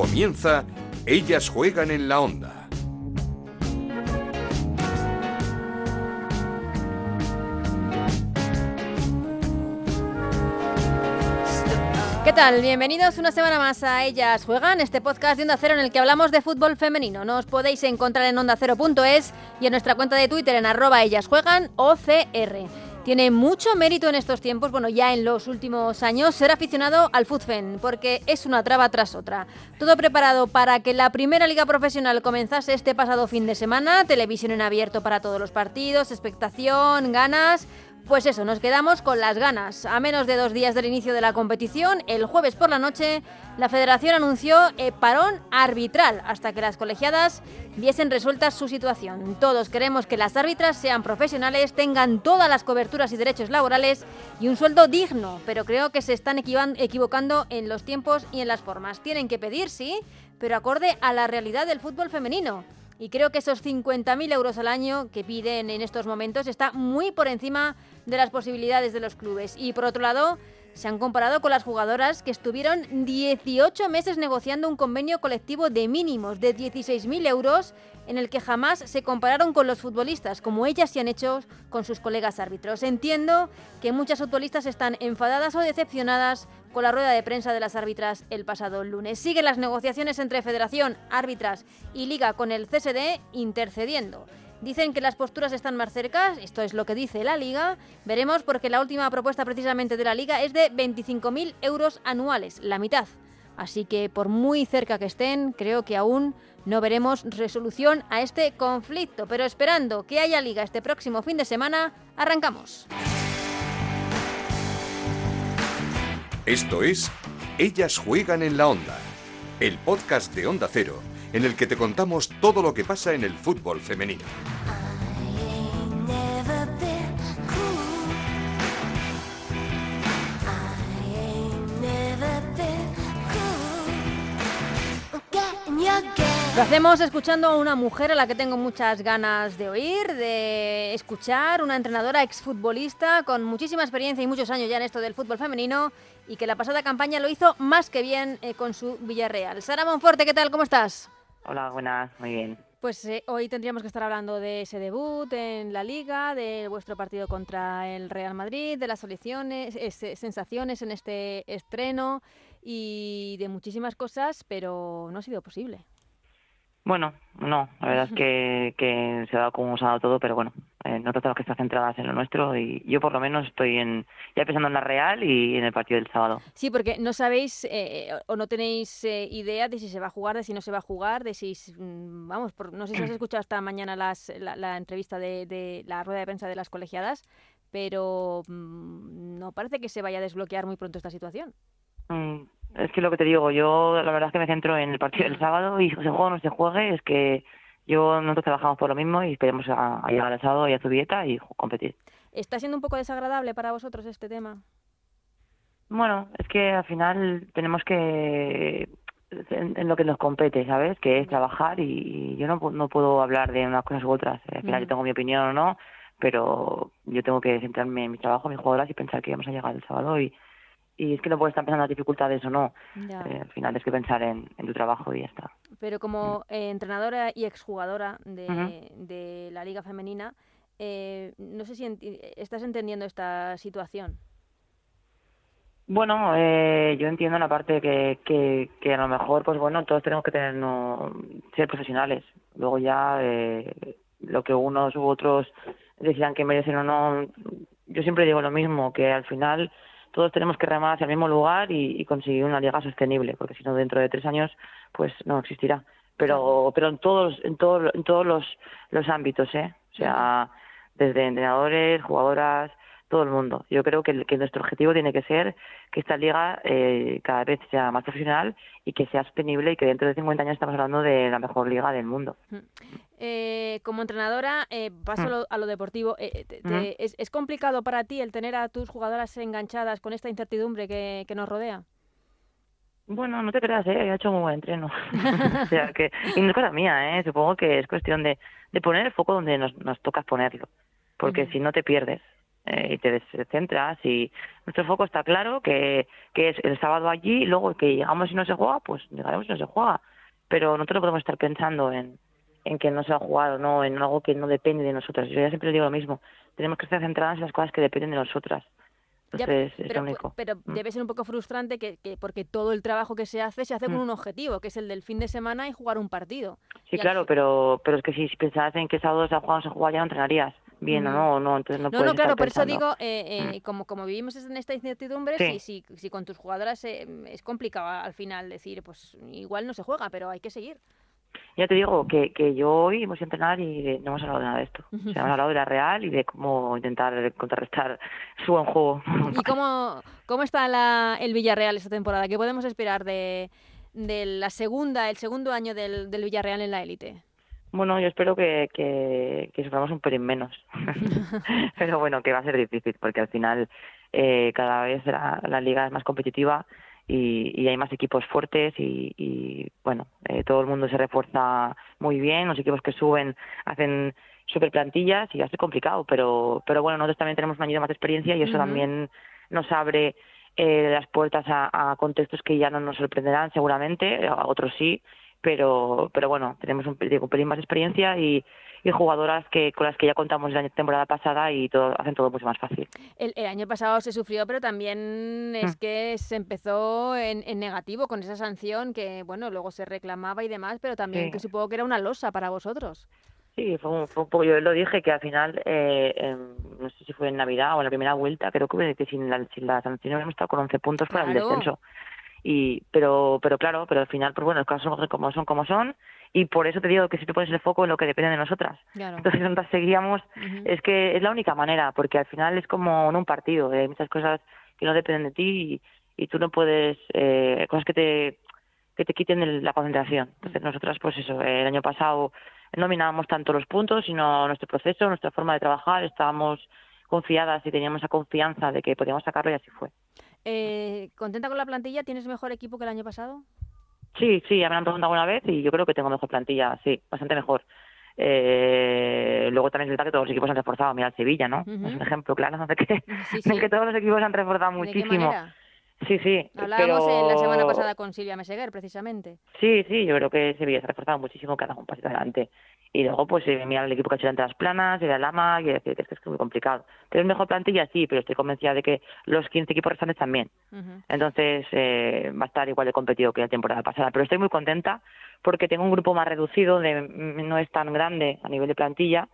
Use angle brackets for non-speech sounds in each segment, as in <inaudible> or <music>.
Comienza Ellas juegan en la onda. ¿Qué tal? Bienvenidos una semana más a Ellas Juegan, este podcast de Onda Cero en el que hablamos de fútbol femenino. Nos podéis encontrar en ondacero.es y en nuestra cuenta de Twitter en arroba ellas juegan OCR. Tiene mucho mérito en estos tiempos, bueno, ya en los últimos años, ser aficionado al fútbol, porque es una traba tras otra. Todo preparado para que la primera liga profesional comenzase este pasado fin de semana, televisión en abierto para todos los partidos, expectación, ganas, pues eso, nos quedamos con las ganas. A menos de dos días del inicio de la competición, el jueves por la noche, la federación anunció eh, parón arbitral hasta que las colegiadas viesen resuelta su situación. Todos queremos que las árbitras sean profesionales, tengan todas las coberturas y derechos laborales y un sueldo digno, pero creo que se están equivocando en los tiempos y en las formas. Tienen que pedir, sí, pero acorde a la realidad del fútbol femenino. Y creo que esos 50.000 euros al año que piden en estos momentos está muy por encima de las posibilidades de los clubes. Y por otro lado, se han comparado con las jugadoras que estuvieron 18 meses negociando un convenio colectivo de mínimos de 16.000 euros en el que jamás se compararon con los futbolistas, como ellas se han hecho con sus colegas árbitros. Entiendo que muchas futbolistas están enfadadas o decepcionadas con la rueda de prensa de las árbitras el pasado lunes. Siguen las negociaciones entre Federación, árbitras y Liga con el CSD intercediendo. Dicen que las posturas están más cercas, esto es lo que dice la Liga. Veremos porque la última propuesta precisamente de la Liga es de 25.000 euros anuales, la mitad. Así que por muy cerca que estén, creo que aún no veremos resolución a este conflicto. Pero esperando que haya Liga este próximo fin de semana, arrancamos. Esto es Ellas juegan en la onda, el podcast de Onda Cero en el que te contamos todo lo que pasa en el fútbol femenino. Lo hacemos escuchando a una mujer a la que tengo muchas ganas de oír, de escuchar, una entrenadora exfutbolista con muchísima experiencia y muchos años ya en esto del fútbol femenino y que la pasada campaña lo hizo más que bien eh, con su Villarreal. Sara Monforte, ¿qué tal? ¿Cómo estás? Hola, buenas, muy bien. Pues eh, hoy tendríamos que estar hablando de ese debut en la liga, de vuestro partido contra el Real Madrid, de las soluciones, sensaciones en este estreno y de muchísimas cosas, pero no ha sido posible. Bueno, no, la verdad es que, <laughs> que se ha dado como se ha dado todo, pero bueno, eh, nosotros tenemos que estar centradas en lo nuestro y yo por lo menos estoy en, ya pensando en la Real y en el partido del sábado. Sí, porque no sabéis eh, o no tenéis eh, idea de si se va a jugar, de si no se va a jugar, de si, mm, vamos, no sé si has <clears throat> escuchado hasta mañana las, la, entrevista de, de, la rueda de prensa de las colegiadas, pero mm, no parece que se vaya a desbloquear muy pronto esta situación. Mm, es que lo que te digo, yo la verdad es que me centro en el partido del sábado y se juegue o no se juegue, es que yo nosotros trabajamos por lo mismo y esperemos a, llegar al sábado y a su dieta y competir. ¿Está siendo un poco desagradable para vosotros este tema? Bueno, es que al final tenemos que en, lo que nos compete, ¿sabes? Que es trabajar y, yo no, no puedo hablar de unas cosas u otras. Al final yo tengo mi opinión o no, pero yo tengo que centrarme en mi trabajo, en mis jugadoras y pensar que vamos a llegar el sábado y, y es que no puedes estar pensando en las dificultades o no. Eh, al final tienes que pensar en, tu trabajo y ya está. Pero como mm. eh, entrenadora y exjugadora de, de la Liga Femenina, eh, no sé si estás entendiendo esta situación. Bueno, yo entiendo la parte que, que, que, a lo mejor, pues bueno, todos tenemos que tener no, ser profesionales. Luego ya lo que unos u otros decidan que merecen o no, yo siempre digo lo mismo, que al final todos tenemos que remar hacia el mismo lugar y, conseguir una liga sostenible, porque si no dentro de tres años pues no existirá. Pero pero en todos en todos en todos los los ámbitos, ¿eh? O sea, desde entrenadores, jugadoras, todo el mundo. Yo creo que, que nuestro objetivo tiene que ser que esta liga eh, cada vez sea más profesional y que sea sostenible y que dentro de 50 años estamos hablando de la mejor liga del mundo. Eh, como entrenadora, eh, paso a lo, deportivo. es, es, complicado para ti el tener a tus jugadoras enganchadas con esta incertidumbre que, que nos rodea? Bueno, no te creas, ¿eh? he hecho muy buen entreno. <laughs> <laughs> o sea que, y no es cosa mía, ¿eh? supongo que es cuestión de, de poner el foco donde nos, nos toca ponerlo, porque si no te pierdes eh, y te descentras y nuestro foco está claro que, que es el sábado allí y luego que llegamos y no se juega, pues llegaremos y no se juega. Pero nosotros no podemos estar pensando en, en que no se ha jugado, no, en algo que no depende de nosotros. Yo ya siempre digo lo mismo, tenemos que estar centradas en las cosas que dependen de nosotras. Entonces, es pero, lo único. pero Mm. debe ser un poco frustrante que, que porque todo el trabajo que se hace se hace con Mm. un objetivo, que es el del fin de semana y jugar un partido. Sí, y claro, pero pero es que si pensabas en que sábado se ha jugado, no se juega, ya no entrenarías bien o Ujú. no, o no, entonces no, No, puedes no, claro, estar por eso digo, eh, eh, como, como vivimos en esta incertidumbre, Sí. si, si, si con tus jugadoras eh, es complicado al final decir, pues igual no se juega, pero hay que seguir. Ya te digo que, que yo hoy hemos ido a entrenar y de- no hemos hablado de nada de esto. O sea, hemos <laughs> hablado de la Real y de cómo intentar contrarrestar su buen juego. ¿Y <laughs> cómo, cómo está la, el Villarreal esta temporada? ¿Qué podemos esperar de, de la segunda, el segundo año del, del Villarreal en la élite? Bueno, yo espero que, que, que suframos un pelín menos. <laughs> <laughs> Pero bueno, que va a ser difícil porque al final eh, cada vez la, la liga es más competitiva y, y hay más equipos fuertes y, y bueno, eh, todo el mundo se refuerza muy bien. Los equipos que suben hacen super plantillas y va a ser complicado. Pero, pero bueno, nosotros también tenemos un año de más experiencia y eso también nos abre eh, las puertas a, a contextos que ya no nos sorprenderán seguramente, a otros sí, pero pero bueno tenemos un, digo, un pelín más experiencia y, y jugadoras que con las que ya contamos la temporada pasada y todo hacen todo mucho más fácil El, el año pasado se sufrió, pero también es Mm. que se empezó en, en negativo con esa sanción que, bueno, luego se reclamaba y demás, pero también Sí. que supongo que era una losa para vosotros. sí fue un, fue un poco yo lo dije que al final eh, em, no sé si fue en navidad o en la primera vuelta creo que, que sin la sin la sanción hubiéramos estado con 11 puntos para el descenso y pero pero claro pero al final pues bueno los casos son como son como son y por eso te digo que siempre pones el foco en lo que depende de nosotras Claro. entonces nosotras seguíamos es que es la única manera, porque al final es como en un partido, eh, hay muchas cosas que no dependen de ti y, y tú no puedes, eh, cosas que te, que te quiten el- la concentración. Entonces nosotras, pues eso, el año pasado no mirábamos tanto los puntos, sino nuestro proceso, nuestra forma de trabajar, estábamos confiadas y teníamos esa confianza de que podíamos sacarlo y así fue. Eh, ¿Contenta con la plantilla? ¿Tienes mejor equipo que el año pasado? Sí, sí, ya me lo han preguntado alguna vez y yo creo que tengo mejor plantilla, sí, bastante mejor. Eh, luego también es verdad que todos los equipos han reforzado, mira el Sevilla, ¿no? Es un ejemplo claro <laughs> de que, Sí, de que todos los equipos han reforzado ¿De qué muchísimo. manera? Sí, sí. Hablábamos en la semana pasada con Silvia Meseguer, precisamente. Sí, sí, yo creo que Sevilla se ha reforzado muchísimo, que ha dado un pasito adelante. Y luego, pues, eh, mira el equipo que ha hecho delante las planas, y la Lama, y decir que es que es muy complicado. ¿Pero es mejor plantilla? Sí, pero estoy convencida de que los 15 equipos restantes también. Entonces, eh, va a estar igual de competido que la temporada pasada. Pero estoy muy contenta porque tengo un grupo más reducido, de, no es tan grande a nivel de plantilla.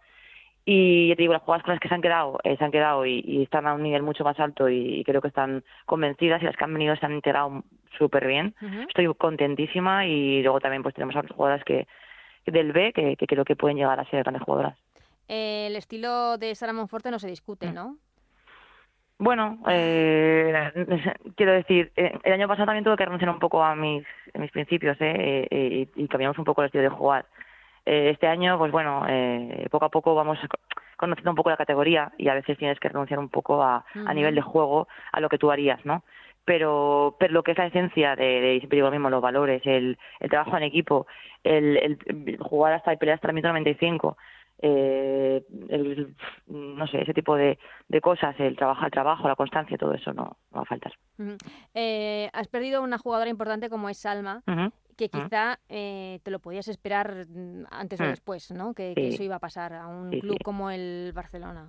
Y ya te digo, las jugadoras con las que se han quedado, eh, se han quedado y, y están a un nivel mucho más alto y, creo que están convencidas y las que han venido se han integrado súper bien. Estoy contentísima y luego también pues tenemos a otras jugadoras que del B que, que creo que pueden llegar a ser grandes jugadoras. Eh, el estilo de Sara Monforte no se Mm. discute, ¿no? Bueno, eh, <laughs> quiero decir, eh, el año pasado también tuve que renunciar un poco a mis, a mis principios eh, eh, y, y cambiamos un poco el estilo de jugar. Eh, este año, pues bueno, eh, poco a poco vamos co- conociendo un poco la categoría y a veces tienes que renunciar un poco a, nivel de juego a lo que tú harías, ¿no? Pero, pero lo que es la esencia de, de siempre digo lo mismo, los valores, el, el trabajo en equipo, el, el jugar hasta y pelear hasta el minuto 95, eh, el, no sé, ese tipo de, de cosas, el trabajo, el trabajo, la constancia, todo eso no, no va a faltar. Eh, has perdido una jugadora importante como es Salma, que quizá eh, te lo podías esperar mm, antes o Mm. después, ¿no? Que, eso iba a pasar a un Sí, club sí. como el Barcelona.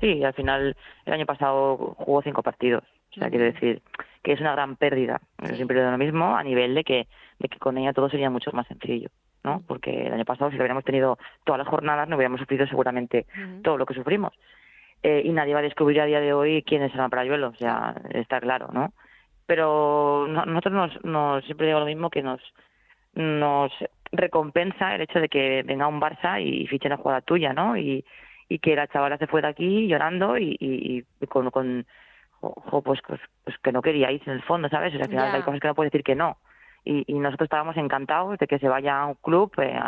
Sí, al final el año pasado jugó cinco partidos. O sea, quiero decir que es una gran pérdida. Siempre lo mismo a nivel de que, de que con ella todo sería mucho más sencillo, ¿no? Porque el año pasado si lo hubiéramos tenido todas las jornadas no hubiéramos sufrido seguramente todo lo que sufrimos. Eh, y nadie va a descubrir a día de hoy quién es Ana Parayuelo, o sea, está claro, ¿no? Pero no- nosotros nos, nos siempre digo lo mismo que nos nos recompensa el hecho de que venga un Barça y fiche una jugada tuya, ¿no? Y, y que la chavala se fue de aquí llorando y, y, y con, con jo, jo, pues, pues, pues que no quería irse en el fondo, ¿sabes? O sea, al final hay cosas que no puedes decir que no. Y, y nosotros estábamos encantados de que se vaya a un club eh,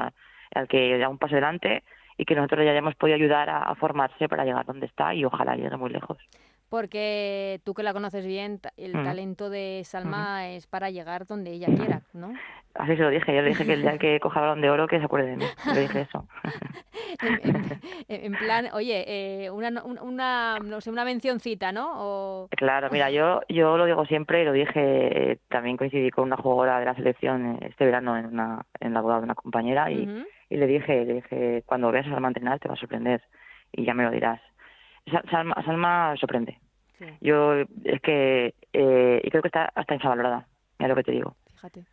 al que da un paso adelante y que nosotros le hayamos podido ayudar a, a formarse para llegar donde está y ojalá llegue muy lejos. Porque tú que la conoces bien, el Ujú. talento de Salma es para llegar donde ella quiera, ¿no? Así se lo dije, yo le dije que el día <laughs> que coja balón de oro que se acuerde de mí, le dije eso. <laughs> en, plan, oye, eh, una, una, no sé, una mencioncita, ¿no? O... Claro, mira, <laughs> yo yo lo digo siempre y lo dije, eh, también coincidí con una jugadora de la selección este verano en, una, en la boda de una compañera y, y le dije, le dije, cuando veas a Salma entrenar te va a sorprender y ya me lo dirás. Salma, Salma sorprende. Yo es que, eh, y creo que está hasta infravalorada, mira lo que te digo. Fíjate.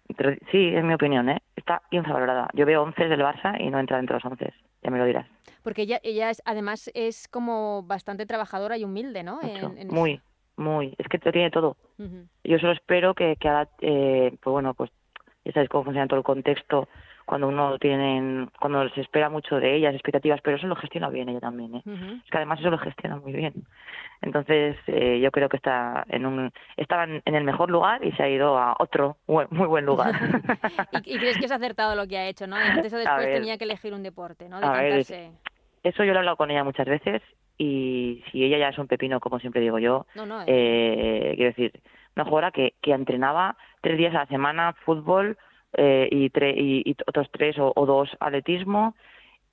sí, es mi opinión, ¿eh? Está infravalorada. Yo veo 11 del Barça y no entra dentro de los 11, ya me lo dirás. Porque ella, ella es, además es como bastante trabajadora y humilde, ¿no? Muy, muy. Es que tiene todo. Yo solo espero que, que ahora, eh, pues bueno, pues ya sabes cómo funciona todo el contexto cuando uno tiene, cuando se espera mucho de ellas, expectativas, pero eso lo gestiona bien ella también, ¿eh? Es que además eso lo gestiona muy bien. Entonces, eh, yo creo que está en un, estaba en el mejor lugar y se ha ido a otro muy buen lugar. <laughs> ¿Y, crees que es acertado lo que ha hecho, no? Eso <laughs> después tenía que elegir un deporte, ¿no? eso yo lo he hablado con ella muchas veces y si ella ya es un pepino, como siempre digo yo, eh, quiero decir, una jugadora que, que entrenaba tres días a la semana fútbol, eh, y, y, otros tres o, dos atletismo.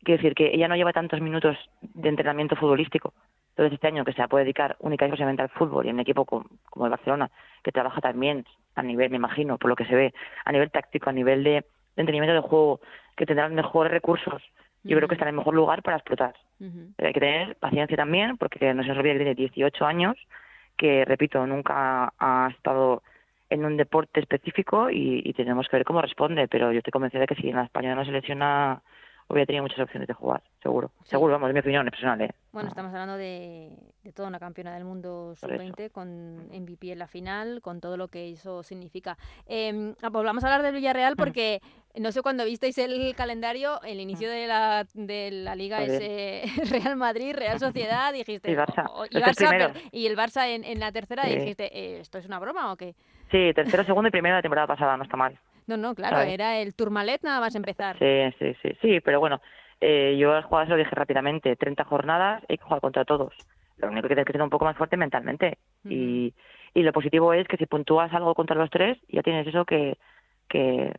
Quiero decir que ella no lleva tantos minutos de entrenamiento futbolístico. Entonces este año que se puede dedicar únicamente y exclusivamente al fútbol y en un equipo como, el Barcelona, que trabaja también a nivel, me imagino, por lo que se ve, a nivel táctico, a nivel de, entrenamiento de juego, que tendrá mejores recursos, yo creo que está en el mejor lugar para explotar. Hay que tener paciencia también, porque no se nos olvide que tiene 18 años, que, repito, nunca ha estado en un deporte específico y, tenemos que ver cómo responde, pero yo estoy convencida de que si en la España no selecciona hubiera tenido muchas opciones de jugar, seguro. Seguro, vamos, es mi opinión personal. ¿eh? Bueno, estamos hablando de, de, toda una campeona del mundo sub-20 con MVP en la final, con todo lo que eso significa. Eh, pues vamos a hablar del Villarreal mm. porque no sé cuándo visteis el calendario, el inicio mm. de la, de la liga es eh, <laughs> Real Madrid, Real Sociedad, <laughs> dijiste... y Barça. y, el Barça en, en la tercera, dijiste, eh, ¿esto es una broma o qué? Sí, tercero, segundo y primero de la temporada pasada, no está mal. No, no, claro, era el Tourmalet nada más empezar. Sí, sí, sí, sí, pero bueno, eh, yo al jugador se lo dije rápidamente, 30 jornadas, hay que jugar contra todos. Lo único que tienes que ser un poco más fuerte mentalmente. y, y lo positivo es que si puntúas algo contra los tres, ya tienes eso que, que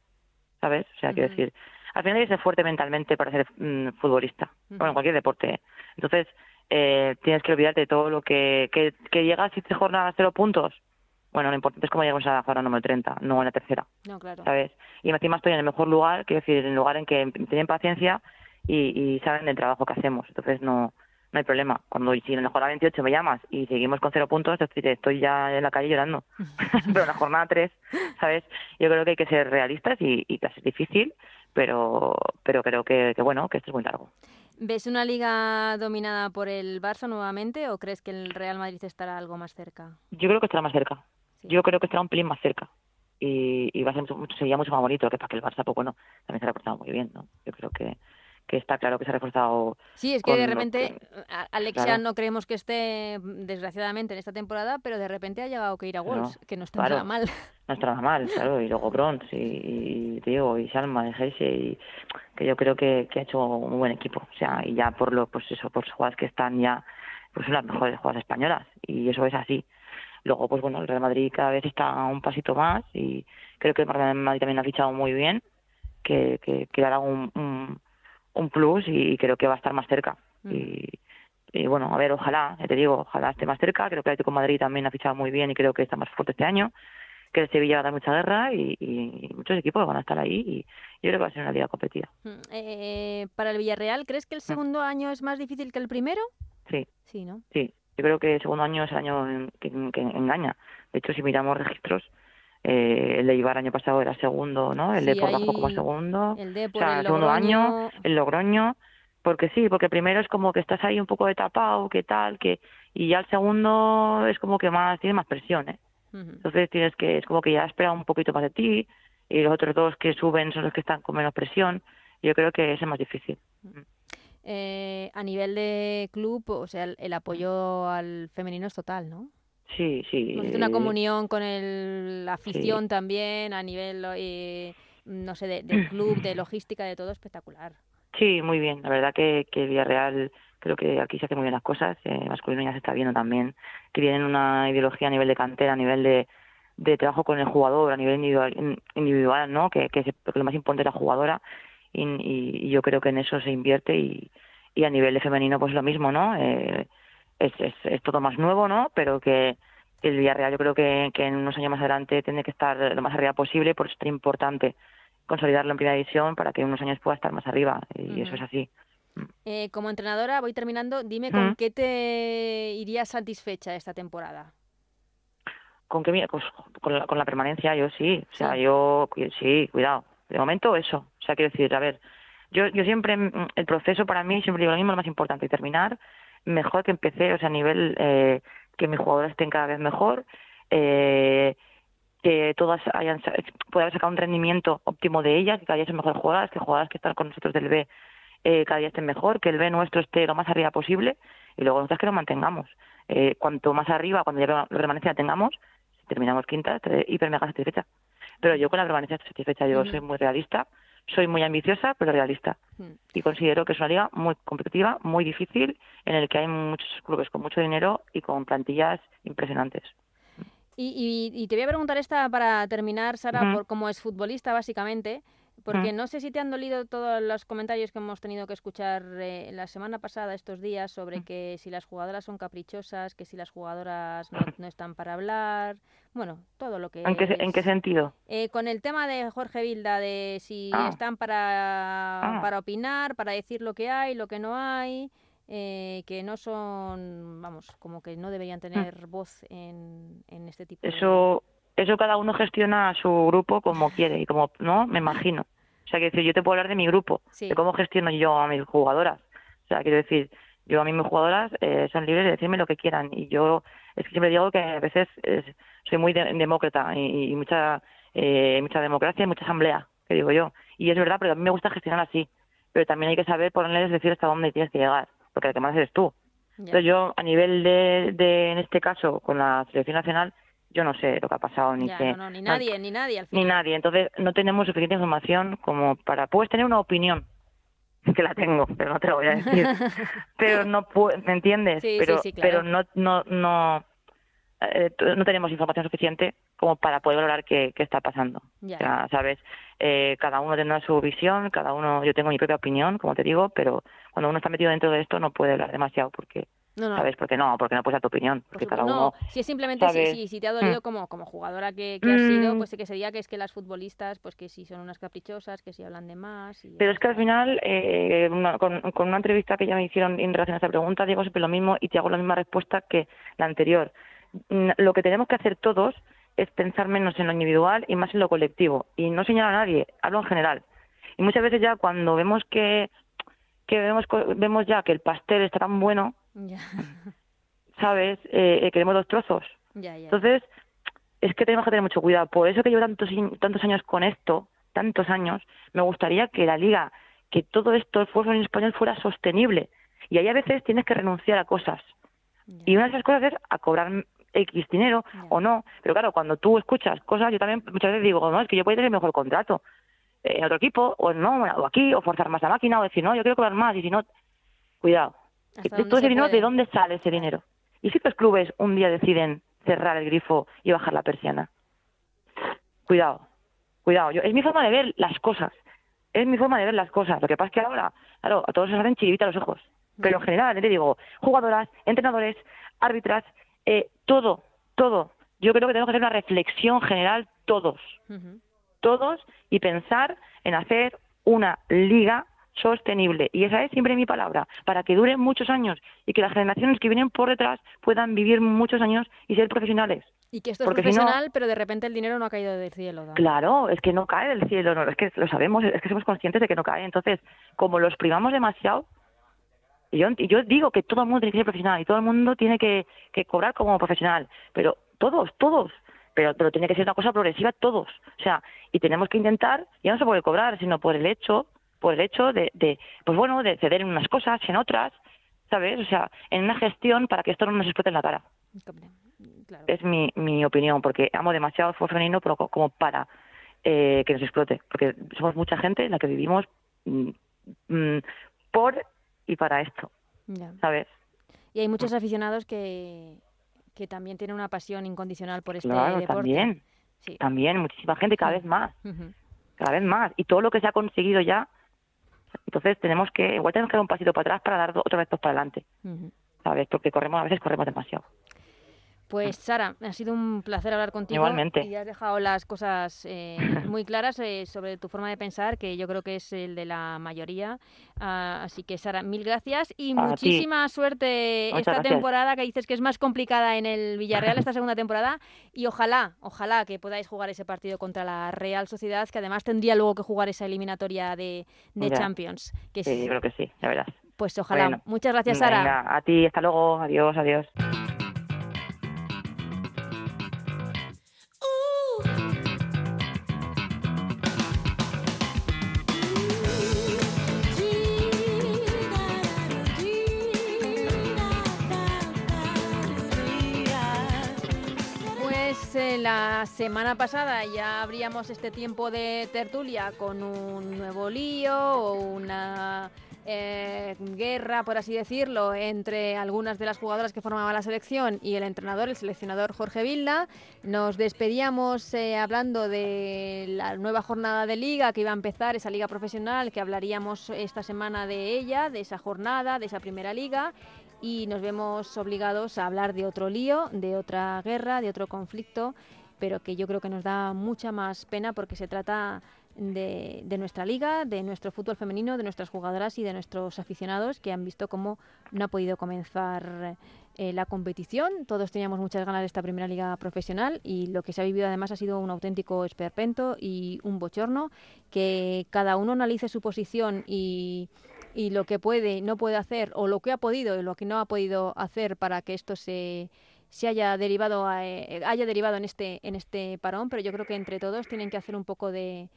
¿sabes? O sea, quiero decir, al final hay que ser fuerte mentalmente para ser mm, futbolista, bueno, en cualquier deporte. Entonces, eh, tienes que olvidarte de todo lo que, que, que llegas y te jornadas cero puntos, bueno, lo importante es cómo llegamos a la jornada número 30, no en la tercera. No, claro. ¿Sabes? Y encima estoy en el mejor lugar, quiero decir, en el lugar en que tienen paciencia y, saben del trabajo que hacemos. Entonces no no hay problema. Cuando si en la jornada 28 me llamas y seguimos con cero puntos, estoy ya en la calle llorando. <laughs> pero en la jornada 3, ¿sabes? Yo creo que hay que ser realistas y, y que es difícil, pero pero creo que, que bueno, que esto es muy largo. ¿Ves una liga dominada por el Barça nuevamente o crees que el Real Madrid estará algo más cerca? Yo creo que estará más cerca yo creo que estará un pelín más cerca y, y va a ser mucho, sería mucho más bonito que para que el Barça, pues bueno, también se ha reforzado muy bien, ¿no? Yo creo que, que está claro que se ha reforzado. Sí, es que de repente Alexia no creemos que esté, desgraciadamente, en esta temporada, pero de repente ha llegado que ir a Wolves, que no está nada mal. No está nada mal, claro, y luego Bronx y, y Diego y Salma y Heise, y que yo creo que, que ha hecho un buen equipo, o sea, y ya por lo, pues eso, por jugadas que están ya, pues son las mejores jugadas españolas, y eso es así. Luego, pues bueno, el Real Madrid cada vez está un pasito más y creo que el Real Madrid también ha fichado muy bien, que, que, dará un, un, plus y creo que va a estar más cerca. Mm. Y, bueno, a ver, ojalá, te digo, ojalá esté más cerca. Creo que el Atlético Madrid también ha fichado muy bien y creo que está más fuerte este año. Que el Sevilla va a dar mucha guerra y, muchos equipos van a estar ahí y yo creo que va a ser una liga competida. Mm, eh, para el Villarreal, ¿crees que el mm. segundo año es más difícil que el primero? Sí. Sí, ¿no? Sí, yo creo que el segundo año es el año que, engaña. De hecho, si miramos registros, eh, el de Ibar año pasado era segundo, ¿no? El de por bajó como segundo. El de o sea, el segundo año, el Logroño. Porque sí, porque primero es como que estás ahí un poco de tapado, que tal, que y ya el segundo es como que más tiene más presión, ¿eh? Entonces tienes que es como que ya espera un poquito más de ti y los otros dos que suben son los que están con menos presión. Yo creo que ese es más difícil. Eh, a nivel de club, o sea, el, apoyo al femenino es total, ¿no? Sí, sí. una comunión con la afición también, a nivel, eh, no sé, de, del club, de logística, de todo, espectacular. Sí, muy bien. La verdad que, que Villarreal creo que aquí se hacen muy bien las cosas. Eh, masculino ya se está viendo también que tienen una ideología a nivel de cantera, a nivel de, de trabajo con el jugador, a nivel individual, individual ¿no? Que, que, lo más importante es la jugadora y, y, yo creo que en eso se invierte y, y a nivel de femenino pues lo mismo, ¿no? Eh, es, es, es, todo más nuevo, ¿no? Pero que el Villarreal yo creo que, que en unos años más adelante tiene que estar lo más arriba posible, por eso es importante consolidarlo en primera división para que en unos años pueda estar más arriba, y eso es así. Eh, como entrenadora, voy terminando, dime con qué te irías satisfecha esta temporada. ¿Con qué? Pues con la, con la permanencia, yo sí. O sea, yo sí, cuidado. De momento eso. O sea, quiero decir, a ver, yo, yo siempre, mm, el proceso para mí, siempre digo lo mismo, lo más importante, terminar mejor que empecé, o sea, a nivel eh, que mis jugadoras estén cada vez mejor, eh, que todas hayan pueda haber sacado un rendimiento óptimo de ellas, que cada día son mejores jugadoras, que jugadoras que están con nosotros del B eh, cada día estén mejor, que el B nuestro esté lo más arriba posible y luego nosotros que lo mantengamos. Eh, cuanto más arriba, cuando ya la permanencia tengamos, si terminamos quinta, hiper mega satisfecha. Pero yo con la permanencia estoy satisfecha, yo soy muy realista, soy muy ambiciosa, pero realista. Y considero que es una liga muy competitiva, muy difícil, en el que hay muchos clubes con mucho dinero y con plantillas impresionantes. Y, y, te voy a preguntar esta para terminar, Sara, por cómo es futbolista, básicamente. Porque no sé si te han dolido todos los comentarios que hemos tenido que escuchar eh, la semana pasada, estos días, sobre que si las jugadoras son caprichosas, que si las jugadoras no, están para hablar, bueno, todo lo que... ¿En qué, ¿en qué sentido? Eh, con el tema de Jorge Vilda, de si ah. están para, ah. para opinar, para decir lo que hay, lo que no hay, eh, que no son, vamos, como que no deberían mm. tener voz en, en este tipo Eso... Eso cada uno gestiona a su grupo como quiere y como, ¿no? Me imagino. O sea, quiero decir, yo te puedo hablar de mi grupo, de cómo gestiono yo a mis jugadoras. O sea, quiero decir, yo a mí mis jugadoras eh, son libres de decirme lo que quieran y yo es que siempre digo que a veces soy muy demócrata y, mucha eh, mucha democracia y mucha asamblea, que digo yo. Y es verdad, pero a mí me gusta gestionar así. Pero también hay que saber ponerles decir hasta dónde tienes que llegar, porque el que más eres tú. Entonces yo, a nivel de, de, en este caso, con la selección nacional, yo no sé lo que ha pasado ni ni nadie ni nadie al ni nadie. Entonces no tenemos suficiente información como para puedes tener una opinión <laughs> que la tengo pero no te lo voy a decir. <laughs> Pero no ¿me entiendes pero pero no no no eh, no tenemos información suficiente como para poder valorar qué, qué está pasando. Ya. sabes, eh, cada uno tendrá su visión, cada uno, yo tengo mi propia opinión, como te digo, pero cuando uno está metido dentro de esto no puede hablar demasiado porque no, no. ¿Sabes? Porque no, porque no puedes dar tu opinión. Porque cada uno. Si es simplemente si, si, te ha dolido mm. como, como jugadora que, que has sido, mm. pues sí que sería que es que las futbolistas, pues que si son unas caprichosas, que si hablan de más. Pero es que al final, eh, con, con, una entrevista que ya me hicieron en relación a esta pregunta, digo siempre lo mismo y te hago la misma respuesta que la anterior. Mm, lo que tenemos que hacer todos es pensar menos en lo individual y más en lo colectivo. Y no señalar a nadie, hablo en general. Y muchas veces ya cuando vemos que, que vemos, vemos ya que el pastel está tan bueno, <laughs> ¿Sabes? Eh, eh, queremos dos trozos. Entonces, es que tenemos que tener mucho cuidado. Por eso que llevo tantos, tantos años con esto, tantos años, me gustaría que la liga, que todo esto, el fútbol en español fuera sostenible. Y ahí a veces tienes que renunciar a cosas. Y una de esas cosas es a cobrar X dinero o no. Pero claro, cuando tú escuchas cosas, yo también muchas veces digo, no, es que yo puedo tener mejor contrato en otro equipo, o no, o aquí, o forzar más la máquina, o decir, no, yo quiero cobrar más, y si no, cuidado. Todo ese dinero, ¿de dónde sale ese dinero? ¿Y si los clubes un día deciden cerrar el grifo y bajar la persiana? Cuidado, cuidado. Yo, es mi forma de ver las cosas. Es mi forma de ver las cosas. Lo que pasa es que ahora, claro, a todos se hacen chirivita los ojos. Pero en general, te digo, jugadoras, entrenadores, árbitras, eh, todo, todo. Yo creo que tenemos que hacer una reflexión general todos, todos, y pensar en hacer una liga sostenible. Y esa es siempre mi palabra, para que dure muchos años y que las generaciones que vienen por detrás puedan vivir muchos años y ser profesionales. Y que esto es profesional, pero de repente el dinero no ha caído del cielo. Claro, es que no cae del cielo, no, es que lo sabemos, es que somos conscientes de que no cae. Entonces, como los privamos demasiado, y yo, yo digo que todo el mundo tiene que ser profesional y todo el mundo tiene que, que cobrar como profesional, pero todos, todos, pero, pero tiene que ser una cosa progresiva todos. O sea, y tenemos que intentar, ya no se puede cobrar, sino por el hecho por el hecho de, de, pues bueno, de ceder en unas cosas, en otras, ¿sabes? O sea, en una gestión para que esto no nos explote en la cara. Es mi, mi opinión, porque amo demasiado el fútbol femenino pero como para eh, que nos explote, porque somos mucha gente en la que vivimos mm, mm, por y para esto, ¿sabes? Y hay muchos aficionados que, que también tienen una pasión incondicional por este claro, deporte. También, también, muchísima gente, cada vez más, cada vez más. Y todo lo que se ha conseguido ya Entonces tenemos que, igual tenemos que dar un pasito para atrás para dar otro vez para adelante. ¿Sabes? Porque corremos, a veces corremos demasiado. Pues Sara, ha sido un placer hablar contigo. Igualmente. Y has dejado las cosas eh, <laughs> muy claras eh, sobre tu forma de pensar, que yo creo que es el de la mayoría. Ah, así que Sara, mil gracias y muchísima suerte esta temporada que dices que es más complicada en el Villarreal esta <laughs> segunda temporada. Y ojalá, ojalá que podáis jugar ese partido contra la Real Sociedad, que además tendría luego que jugar esa eliminatoria de, Champions. Que sí, creo que sí, la verdad. Pues ojalá. Muchas gracias, Sara. a ti, hasta luego. Adiós, adiós. La semana pasada ya abríamos este tiempo de tertulia con un nuevo lío o una eh, guerra, por así decirlo, entre algunas de las jugadoras que formaban la selección y el entrenador, el seleccionador Jorge Vilda. Nos despedíamos eh, hablando de la nueva jornada de liga que iba a empezar, esa liga profesional, que hablaríamos esta semana de ella, de esa jornada, de esa primera liga y nos vemos obligados a hablar de otro lío, de otra guerra, de otro conflicto, pero que yo creo que nos da mucha más pena porque se trata de, nuestra liga, de nuestro fútbol femenino, de nuestras jugadoras y de nuestros aficionados que han visto cómo no ha podido comenzar eh, la competición. Todos teníamos muchas ganas de esta primera liga profesional y lo que se ha vivido además ha sido un auténtico esperpento y un bochorno. Que cada uno analice su posición y y lo que puede y no puede hacer, o lo que ha podido y lo que no ha podido hacer para que esto se, se haya derivado eh, haya derivado en este en este parón, pero yo creo que entre todos tienen que hacer un poco de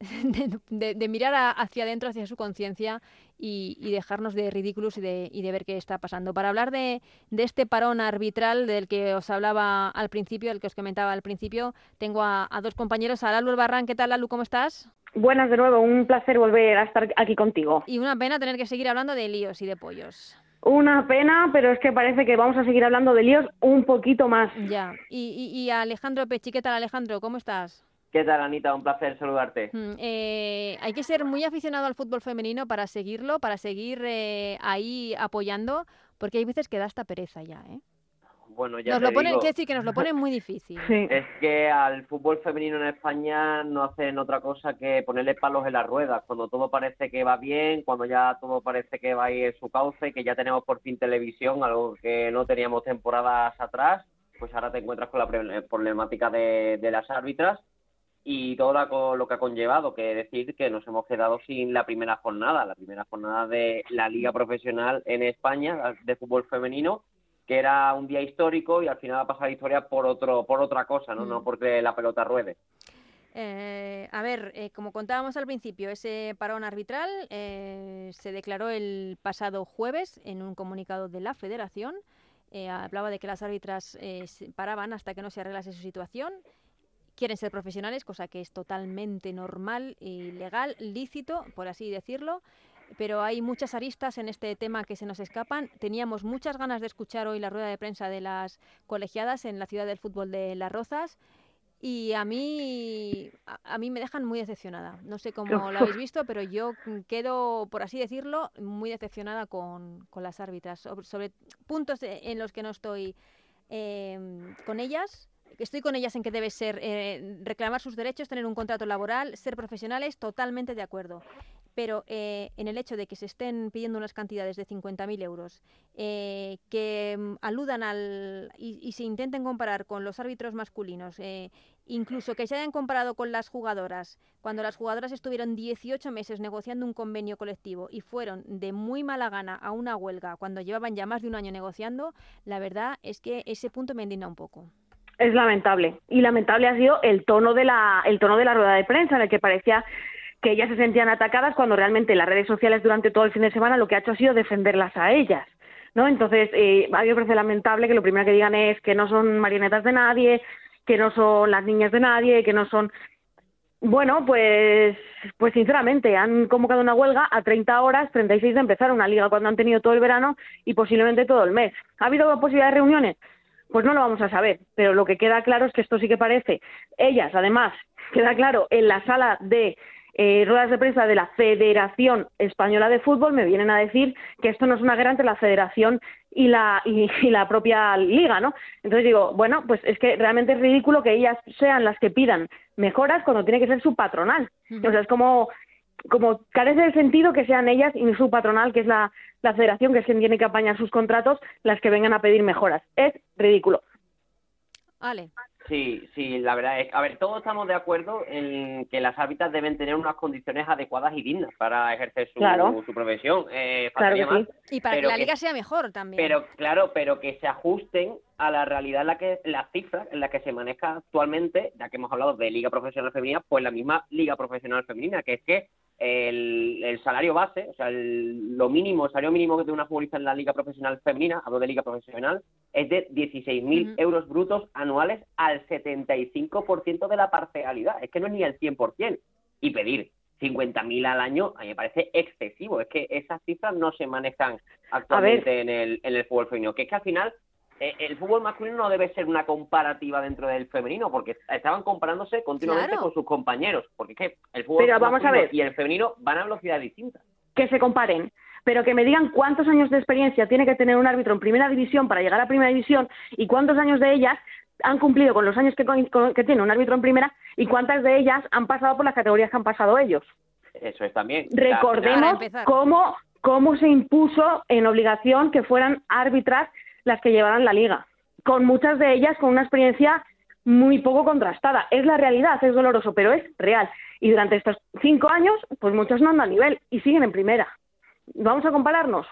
<laughs> de, mirar hacia adentro, hacia su conciencia y, dejarnos de ridículos y de, y de ver qué está pasando. Para hablar de, este parón arbitral del que os hablaba al principio, del que os comentaba al principio, tengo a, dos compañeros, a Lalu Barran. ¿Qué tal, Lalu? ¿Cómo estás? Buenas de nuevo, un placer volver a estar aquí contigo. Y una pena tener que seguir hablando de líos y de pollos. Una pena, pero es que parece que vamos a seguir hablando de líos un poquito más. Ya. Y, y, Alejandro Pechi, ¿qué tal Alejandro? ¿Cómo estás? ¿Qué tal, Anita? Un placer saludarte. Mm, eh, hay que ser muy aficionado al fútbol femenino para seguirlo, para seguir eh, ahí apoyando, porque hay veces que da hasta pereza ya, ¿eh? Bueno, ya nos lo ponen, decir que nos lo ponen muy difícil. Es que al fútbol femenino en España no hacen otra cosa que ponerle palos en las ruedas. Cuando todo parece que va bien, cuando ya todo parece que va a ir en su cauce, que ya tenemos por fin televisión, algo que no teníamos temporadas atrás, pues ahora te encuentras con la problemática de, las árbitras y todo lo que ha conllevado, que decir que nos hemos quedado sin la primera jornada, la primera jornada de la Liga Profesional en España de fútbol femenino que era un día histórico y al final ha pasado la historia por otro por otra cosa, no, no mm. porque la pelota ruede. Eh, a ver, eh, como contábamos al principio, ese parón arbitral eh, se declaró el pasado jueves en un comunicado de la Federación. hablaba de que las árbitras paraban hasta que no se arreglase su situación. Quieren ser profesionales, cosa que es totalmente normal y legal, lícito, por así decirlo pero hay muchas aristas en este tema que se nos escapan. Teníamos muchas ganas de escuchar hoy la rueda de prensa de las colegiadas en la ciudad del fútbol de Las Rozas y a mí a, mí me dejan muy decepcionada. No sé cómo lo habéis visto, pero yo quedo, por así decirlo, muy decepcionada con, con las árbitras sobre, puntos en los que no estoy eh, con ellas estoy con ellas en que debe ser eh, reclamar sus derechos, tener un contrato laboral, ser profesionales, totalmente de acuerdo pero eh, en el hecho de que se estén pidiendo unas cantidades de 50.000 euros eh, que mm, aludan al y, se intenten comparar con los árbitros masculinos, eh, incluso que se hayan comparado con las jugadoras, cuando las jugadoras estuvieron 18 meses negociando un convenio colectivo y fueron de muy mala gana a una huelga cuando llevaban ya más de un año negociando, la verdad es que ese punto me indigna un poco. Es lamentable y lamentable ha sido el tono de la el tono de la rueda de prensa en el que parecía que ellas se sentían atacadas cuando realmente las redes sociales durante todo el fin de semana lo que ha hecho ha sido defenderlas a ellas. ¿no? Entonces, eh, a mí me parece lamentable que lo primero que digan es que no son marionetas de nadie, que no son las niñas de nadie, que no son... Bueno, pues, pues sinceramente, han convocado una huelga a 30 horas, 36 de empezar una liga cuando han tenido todo el verano y posiblemente todo el mes. ¿Ha habido posibilidad de reuniones? Pues no lo vamos a saber, pero lo que queda claro es que esto sí que parece. Ellas, además, queda claro, en la sala de eh, ruedas de prensa de la Federación Española de Fútbol me vienen a decir que esto no es una guerra entre la Federación y la, y, la propia liga, ¿no? Entonces digo, bueno, pues es que realmente es ridículo que ellas sean las que pidan mejoras cuando tiene que ser su patronal. O sea, es como, como carece de sentido que sean ellas y su patronal, que es la, la federación, que es quien tiene que apañar sus contratos, las que vengan a pedir mejoras. Es ridículo. Vale. Sí, sí, la verdad es, a ver, todos estamos de acuerdo en que las árbitras deben tener unas condiciones adecuadas y dignas para ejercer su, su profesión. Eh, Y para que la liga sea mejor también. Pero claro, pero que se ajusten a la realidad en la que las cifras en las que se maneja actualmente, ya que hemos hablado de liga profesional femenina, pues la misma liga profesional femenina, que es que el, salario base, o sea, lo mínimo, el salario mínimo de una futbolista en la liga profesional femenina, hablo de liga profesional, es de 16.000 euros brutos anuales al 75% de la parcialidad. Es que no es ni el 100%. Y pedir 50.000 al año a mí me parece excesivo. Es que esas cifras no se manejan actualmente en el, en el fútbol femenino. Que es que al final el fútbol masculino no debe ser una comparativa dentro del femenino, porque estaban comparándose continuamente con sus compañeros, porque es que el fútbol masculino y el femenino van a velocidades distintas. Que se comparen, pero que me digan cuántos años de experiencia tiene que tener un árbitro en primera división para llegar a primera división y cuántos años de ellas han cumplido con los años que, que tiene un árbitro en primera y cuántas de ellas han pasado por las categorías que han pasado ellos. Eso es también. Recordemos cómo, cómo se impuso en obligación que fueran árbitras las que llevarán la liga, con muchas de ellas con una experiencia muy poco contrastada. Es la realidad, es doloroso, pero es real. Y durante estos cinco años, pues muchos no andan a nivel y siguen en primera. ¿Vamos a compararnos?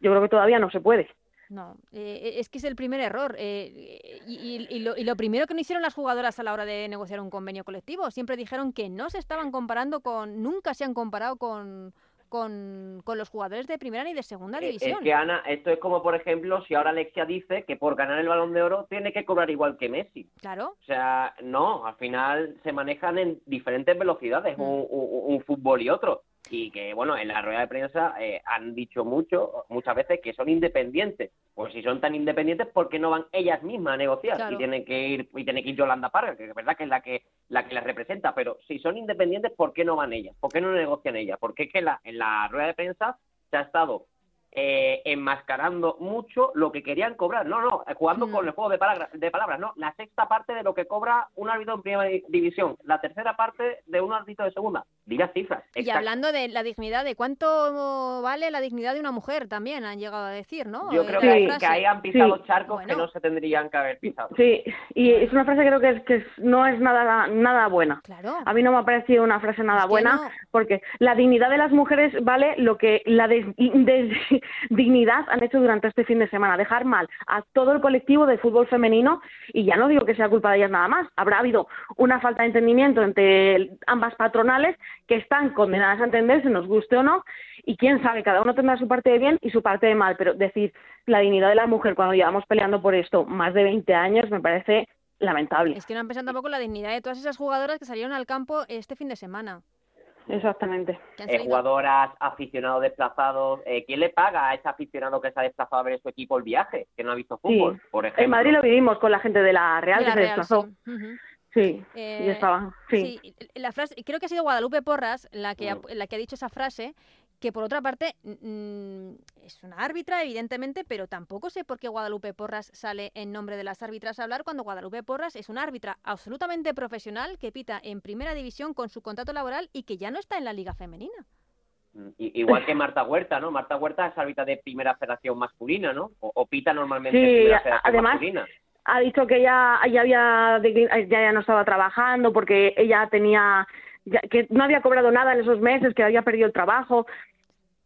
Yo creo que todavía no se puede. No, eh, es que es el primer error. Eh, y, lo, primero que no hicieron las jugadoras a la hora de negociar un convenio colectivo, siempre dijeron que no se estaban comparando con, nunca se han comparado con, con, con, los jugadores de primera ni de segunda eh, división. Es que Ana, esto es como por ejemplo si ahora Alexia dice que por ganar el balón de oro tiene que cobrar igual que Messi. Claro. O sea, no, al final se manejan en diferentes velocidades mm. un, fútbol y otro y que, bueno, en la rueda de prensa eh, han dicho mucho, muchas veces que son independientes. Pues si son tan independientes, ¿por qué no van ellas mismas a negociar? Y tienen que ir y tiene que ir Yolanda Parga, que es verdad que es la que la que las representa, pero si son independientes, ¿por qué no van ellas? ¿Por qué no negocian ellas? Porque es que la, en la rueda de prensa se ha estado eh, enmascarando mucho lo que querían cobrar. No, no, eh, jugando con el juego de, palabras, de palabras, no. La sexta parte de lo que cobra un árbitro en primera división, la tercera parte de un árbitro de segunda. Diga cifras. Y hablando de la dignidad, de cuánto vale la dignidad de una mujer también han llegado a decir, ¿no? Yo creo que, que, ahí han pisado charcos que no se tendrían que haber pisado. Sí, y es una frase que creo que, es, que no es nada, nada buena. Claro. A mí no me ha parecido una frase nada buena, porque la dignidad de las mujeres vale lo que la de, <laughs> dignidad han hecho durante este fin de semana, dejar mal a todo el colectivo de fútbol femenino y ya no digo que sea culpa de ellas nada más, habrá habido una falta de entendimiento entre ambas patronales que están condenadas a entenderse, nos guste o no, y quién sabe, cada uno tendrá su parte de bien y su parte de mal, pero decir la dignidad de la mujer cuando llevamos peleando por esto más de 20 años me parece lamentable. Es que no han pensado tampoco la dignidad de todas esas jugadoras que salieron al campo este fin de semana. Exactamente. Eh, jugadoras, aficionados desplazados. Eh, ¿Quién le paga a ese aficionado que se ha desplazado a ver su equipo el viaje, que no ha visto fútbol, por ejemplo? En Madrid lo vivimos con la gente de la Real que se desplazó. Sí. Eh, estaba. Sí. la frase, creo que ha sido Guadalupe Porras la que, mm. la que ha dicho esa frase que por otra parte es una árbitra, evidentemente, pero tampoco sé por qué Guadalupe Porras sale en nombre de las árbitras a hablar cuando Guadalupe Porras es una árbitra absolutamente profesional que pita en primera división con su contrato laboral y que ya no está en la liga femenina. Mm, igual que Marta Huerta, ¿no? Marta Huerta es árbitra de primera federación masculina, ¿no? O, pita normalmente en primera federación además, masculina. Ha dicho que ella ya había ya, ya no estaba trabajando porque ella tenía que no había cobrado nada en esos meses, que había perdido el trabajo.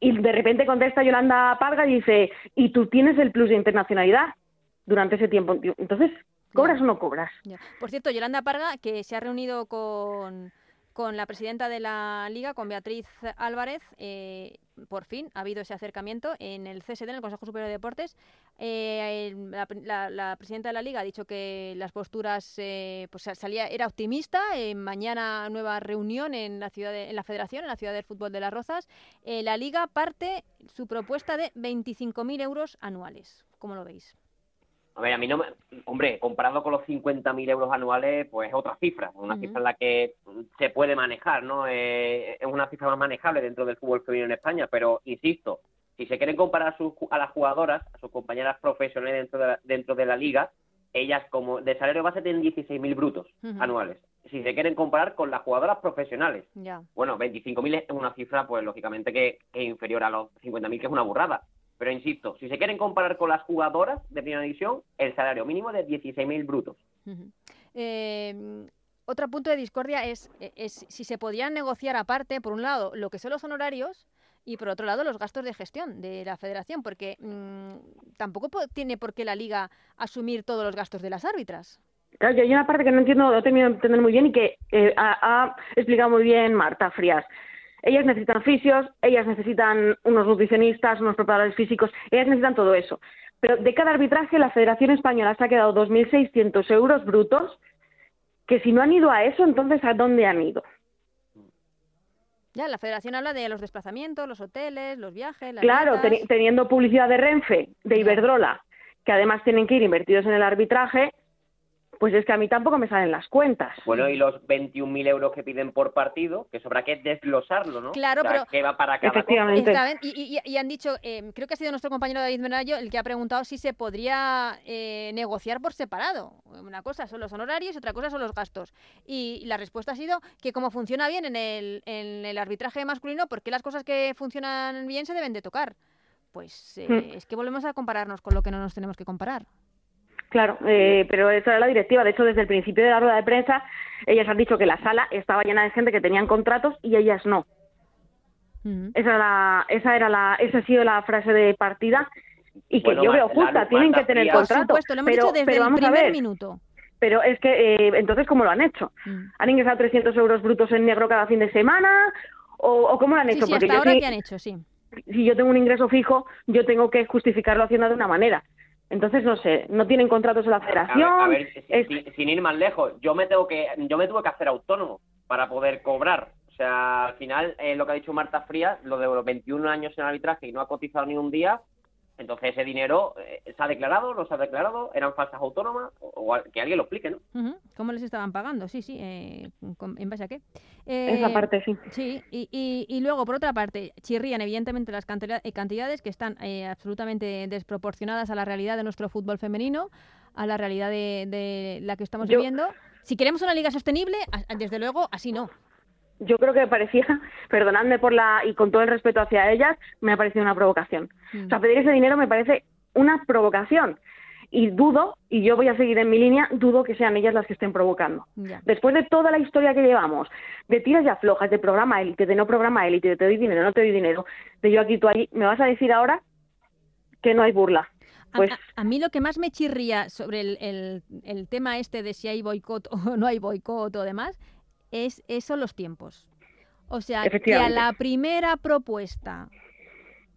Y de repente contesta Yolanda Parga y dice, ¿y tú tienes el plus de internacionalidad durante ese tiempo? Entonces, ¿cobras o no cobras? Por cierto, Yolanda Parga, que se ha reunido con con la presidenta de la Liga, con Beatriz Álvarez. Eh, por fin ha habido ese acercamiento en el CSD, en el Consejo Superior de Deportes. Eh, la, presidenta de la Liga ha dicho que las posturas, eh, pues salía, era optimista. mañana nueva reunión en la ciudad, en la Federación, en la ciudad del fútbol de las Rozas. la Liga parte su propuesta de 25.000 euros anuales. ¿Cómo lo veis? A ver, a mí no me... Hombre, comparado con los 50.000 euros anuales, pues es otra cifra, una cifra en la que se puede manejar, ¿no? Eh, es una cifra más manejable dentro del fútbol femenino en España, pero insisto, si se quieren comparar a, sus, a las jugadoras, a sus compañeras profesionales dentro de la, dentro de la liga, ellas como de salario base tienen 16.000 brutos anuales. Si se quieren comparar con las jugadoras profesionales, bueno, 25.000 es una cifra, pues lógicamente que, que es inferior a los 50.000, que es una burrada. Pero insisto, si se quieren comparar con las jugadoras de primera división, el salario mínimo es de 16.000 brutos. eh, otro punto de discordia es, es, si se podían negociar aparte, por un lado, lo que son los honorarios y por otro lado los gastos de gestión de la federación, porque mmm, tampoco tiene por qué la liga asumir todos los gastos de las árbitras. Claro, hay una parte que no entiendo, no termino de entender muy bien y que eh, ha, ha explicado muy bien Marta Frías. Ellas necesitan fisios, ellas necesitan unos nutricionistas, unos preparadores físicos, ellas necesitan todo eso. Pero de cada arbitraje la Federación Española se ha quedado 2.600 euros brutos, que si no han ido a eso, entonces ¿a dónde han ido? Ya, la federación habla de los desplazamientos, los hoteles, los viajes. Las claro, ten, teniendo publicidad de Renfe, de Iberdrola, que además tienen que ir invertidos en el arbitraje, pues es que a mí tampoco me salen las cuentas. Bueno, y los 21.000 euros que piden por partido, que sobra que desglosarlo, ¿no? Claro, o sea, pero... que va para cada Efectivamente. cosa. Y, y, y, han dicho, eh, creo que ha sido nuestro compañero David Menayo el que ha preguntado si se podría eh, negociar por separado. Una cosa son los honorarios y otra cosa son los gastos. Y la respuesta ha sido que como funciona bien en el, en el arbitraje masculino, ¿por qué las cosas que funcionan bien se deben de tocar? Pues eh, mm. es que volvemos a compararnos con lo que no nos tenemos que comparar. Claro, eh, pero esa era la directiva. De hecho, desde el principio de la rueda de prensa, ellas han dicho que la sala estaba llena de gente que tenían contratos y ellas no. Uh -huh. Esa era la, esa era la, esa ha sido la frase de partida y que Bueno, yo veo justa. Tienen que tener Por contrato. supuesto, lo hemos pero, dicho desde pero el primer minuto. pero es que eh, entonces cómo lo han hecho. Mm. Han ingresado 300 euros brutos en negro cada fin de semana o, o cómo lo han Sí, hecho. sí, Porque hasta yo ahora sí- que han hecho, sí. si yo tengo un ingreso fijo, yo tengo que justificarlo haciendo de una manera. Entonces, no sé, no tienen contratos en la A ver, federación. a ver, es- sin ir más lejos, yo me tengo que, yo me tuve que hacer autónomo para poder cobrar. O sea, al final, eh, lo que ha dicho Marta Frías, lo de los 21 años en arbitraje y no ha cotizado ni un día, entonces ese dinero eh, se ha declarado, no se ha declarado, eran falsas autónomas, o, que alguien lo explique, ¿no? ¿Cómo les estaban pagando? Sí, sí. eh, con- ¿En base a qué? Eh, Esa parte sí. Sí, y, y, y luego, por otra parte, chirrían evidentemente las eh, cantidades que están eh, absolutamente desproporcionadas a la realidad de nuestro fútbol femenino, a la realidad de, de la que estamos Yo- viviendo. Si queremos una liga sostenible, a- desde luego, así no. Yo creo que me parecía, <laughs> perdonadme por la, y con todo el respeto hacia ellas, me ha parecido una provocación. Mm. O sea, pedir ese dinero me parece una provocación. Y dudo, y yo voy a seguir en mi línea, dudo que sean ellas las que estén provocando. Después de toda la historia que llevamos, de tiras y aflojas, de programa élite, de no programa élite, de te doy dinero, no te doy dinero, de yo aquí, tú allí, ¿me vas a decir ahora que no hay burla? Pues a, a mí lo que más me chirría sobre el, el- el tema este de si hay boicot <laughs> o no hay boicot o demás es eso los tiempos. O sea, que a la primera propuesta,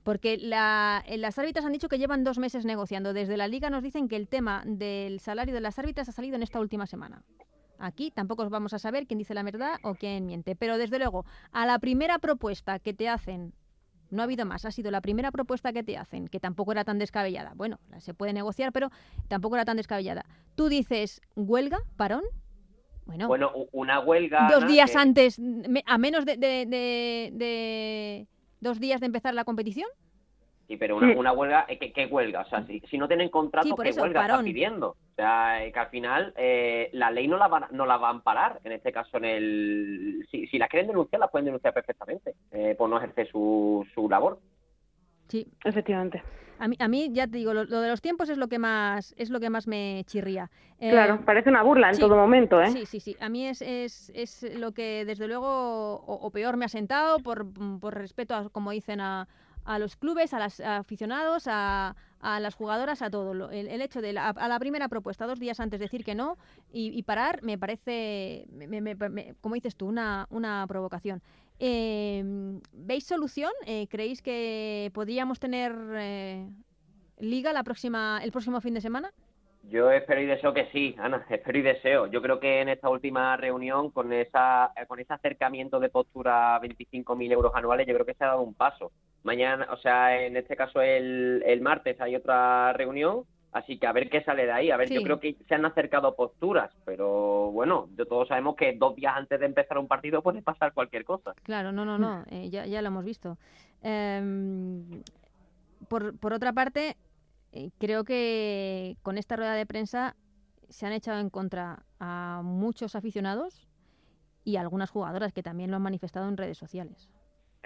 porque la, eh, las árbitras han dicho que llevan dos meses negociando. Desde la liga nos dicen que el tema del salario de las árbitras ha salido en esta última semana. Aquí tampoco os vamos a saber quién dice la verdad o quién miente. Pero desde luego, a la primera propuesta que te hacen no ha habido más, ha sido la primera propuesta que te hacen, que tampoco era tan descabellada. Bueno, se puede negociar, pero tampoco era tan descabellada. Tú dices, huelga, parón. Bueno, Bueno, una huelga... dos Ana, días que- antes, a menos de, de- de- de dos días de empezar la competición. Sí, pero una, Sí. una huelga, eh, ¿qué, qué huelga? O sea, si, si no tienen contrato, Sí, ¿qué eso, huelga están pidiendo? O sea, eh, que al final eh, la ley no la, van, no la va a amparar, en este caso en el... Si, si las quieren denunciar, las pueden denunciar perfectamente, eh, por no ejercer su, su labor. Sí, efectivamente. A mí, a mí ya te digo, lo, lo de los tiempos es lo que más, es lo que más me chirría. Eh, Claro, parece una burla en sí, todo momento, ¿eh? Sí, sí, sí. A mí es, es, es lo que desde luego o, o peor me ha sentado por, por respeto, a, como dicen, a, a los clubes, a los aficionados, a, a las jugadoras, a todo. El, el hecho de la, a la primera propuesta, dos días antes decir que no y, y parar, me parece, me- me- me- como dices tú, una, una provocación. Eh, ¿Veis solución? Eh, ¿Creéis que podríamos tener eh, liga la próxima, el próximo fin de semana? Yo espero y deseo que sí, Ana, <laughs> espero y deseo. Yo creo que en esta última reunión, con esa eh, con ese acercamiento de postura a 25.000 euros anuales, yo creo que se ha dado un paso. Mañana, o sea, en este caso el, el martes hay otra reunión Así que a ver qué sale de ahí. A ver, yo Sí. creo que se han acercado posturas, pero bueno, todos sabemos que dos días antes de empezar un partido puede pasar cualquier cosa. Claro, no, no, no, eh, ya, ya lo hemos visto. Em, por, por otra parte, eh, creo que con esta rueda de prensa se han echado en contra a muchos aficionados y a algunas jugadoras que también lo han manifestado en redes sociales.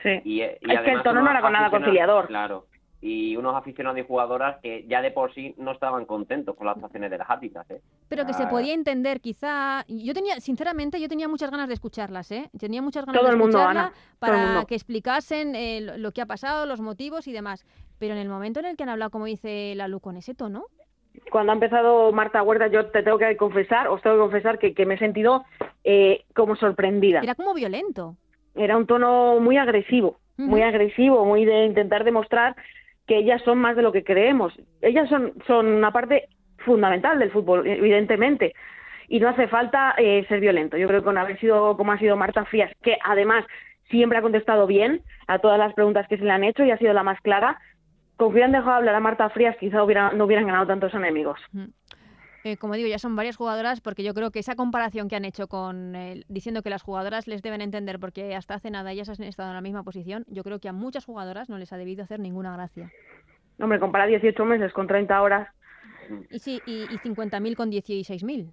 Sí. Y, y Es que el tono no era con nada conciliador. Claro. Y unos aficionados y jugadoras que ya de por sí no estaban contentos con las actuaciones de las árbitras. ¿eh? Pero que se Ah. podía entender, quizá. Yo tenía, sinceramente, yo tenía muchas ganas de escucharlas, ¿eh? Tenía muchas ganas Todo de el mundo, escucharla Ana, todo el para que explicasen eh, lo, que ha pasado, los motivos y demás. Pero en el momento en el que han hablado, como dice Lalu, con ese tono, Cuando ha empezado Marta Huerta, yo te tengo que confesar, os tengo que confesar que, que me he sentido eh, como sorprendida. era como violento. Era un tono muy agresivo, muy agresivo, muy de intentar demostrar que ellas son más de lo que creemos. Ellas son, son una parte fundamental del fútbol, evidentemente. Y no hace falta eh, ser violento. Yo creo que con haber sido como ha sido Marta Frías, que además siempre ha contestado bien a todas las preguntas que se le han hecho y ha sido la más clara, con que hubieran dejado hablar a Marta Frías, quizá hubiera, no hubieran ganado tantos enemigos. Eh, como digo, ya son varias jugadoras, porque yo creo que esa comparación que han hecho con el- diciendo que las jugadoras les deben entender porque hasta hace nada ellas han estado en la misma posición, yo creo que a muchas jugadoras no les ha debido hacer ninguna gracia. Hombre, comparar 18 meses con 30 horas, Y sí, y, y 50.000 con 16.000.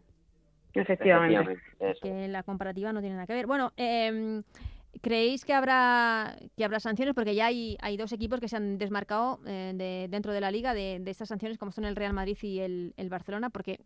efectivamente. Efectivamente, que la comparativa no tiene nada que ver. Bueno, em, ¿creéis que habrá que habrá sanciones? Porque ya hay, hay dos equipos que se han desmarcado eh, de, dentro de la liga de, estas sanciones, como son el Real Madrid y el, el Barcelona, porque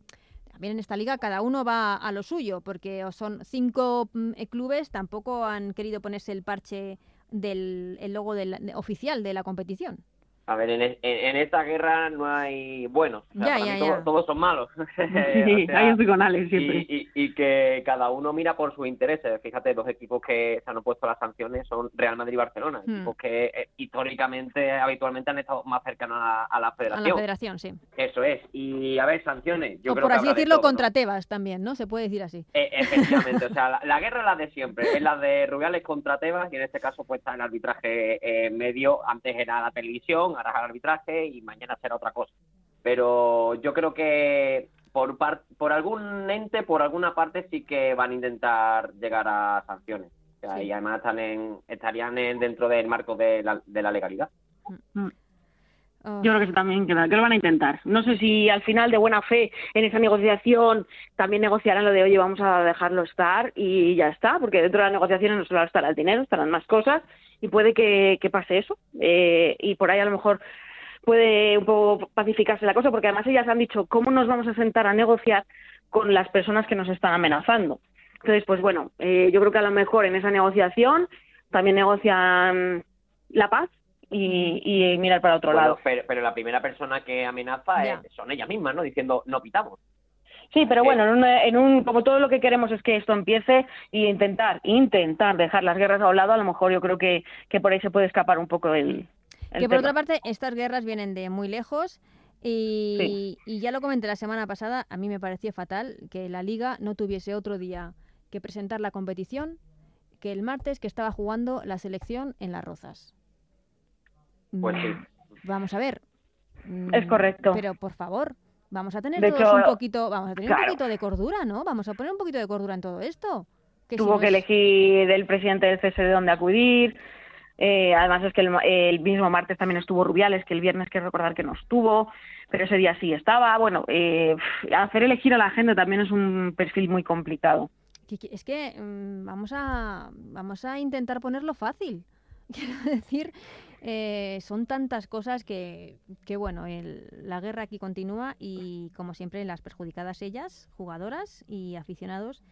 también en esta liga cada uno va a lo suyo, porque son cinco mm, eh, clubes, tampoco han querido ponerse el parche del el logo del, de- oficial de la competición. A ver, en, es- en- en esta guerra no hay buenos. O sea, Ya, para ya, mí ya. todos- todos son malos. <laughs> <laughs> Sí, O sea, con Alex siempre. y, y- y que cada uno mira por sus intereses. Fíjate, dos equipos que se han opuesto a las sanciones son Real Madrid y Barcelona, Hmm. equipos que eh, históricamente, habitualmente han estado más cercanos a, a la A federación. la federación, sí. Eso es. Y a ver, sanciones. Yo o creo por que así de decirlo, contra Tebas también, ¿no? Se puede decir así. Eh, efectivamente, o sea, la, la guerra es la de siempre, es la de Rubiales contra Tebas y en este caso pues está el arbitraje eh, medio, antes era la televisión, el arbitraje y mañana será otra cosa. Pero yo creo que por par- por algún ente, por alguna parte sí que van a intentar llegar a sanciones. O sea, Sí. Y además están en, estarían en- dentro del marco de la, de la legalidad. Oh. Yo creo que sí también que, que lo van a intentar. No sé si al final de buena fe en esa negociación también negociarán lo de oye vamos a dejarlo estar y ya está, porque dentro de las negociaciones no solo estará el dinero, estarán más cosas y puede que, que pase eso Eh, y por ahí a lo mejor puede un poco pacificarse la cosa porque además ellas han dicho cómo nos vamos a sentar a negociar con las personas que nos están amenazando. Entonces, pues bueno, eh, yo creo que a lo mejor en esa negociación también negocian la paz y, y mirar para otro Bueno, lado. pero, pero la primera persona que amenaza es- son ellas mismas, ¿no? Diciendo, no pitamos. Sí, pero bueno, en un, en un, como todo lo que queremos es que esto empiece y intentar, intentar dejar las guerras a un lado, a lo mejor yo creo que, que por ahí se puede escapar un poco el, el Que por tema. otra parte, estas guerras vienen de muy lejos y, y ya lo comenté la semana pasada, a mí me pareció fatal que la liga no tuviese otro día que presentar la competición que el martes que estaba jugando la selección en Las Rozas. Pues Mm, sí. Vamos a ver. Mm, Es correcto. Pero por favor, vamos a tener De todos hecho, un poquito, vamos a tener un poquito de cordura, ¿no? Vamos a poner un poquito de cordura en todo esto. Que si Tuvo no que es- elegir el presidente del CSD dónde acudir. Eh, además es que el, el mismo martes también estuvo Rubiales, que el viernes quiero recordar que no estuvo, pero ese día sí estaba. Bueno, eh, hacer elegir a la gente también es un perfil muy complicado. que- que- es que mm, vamos a vamos a intentar ponerlo fácil. <laughs> Quiero decir, eh, son tantas cosas que, que bueno, el- la guerra aquí continúa y como siempre las perjudicadas ellas, jugadoras y aficionados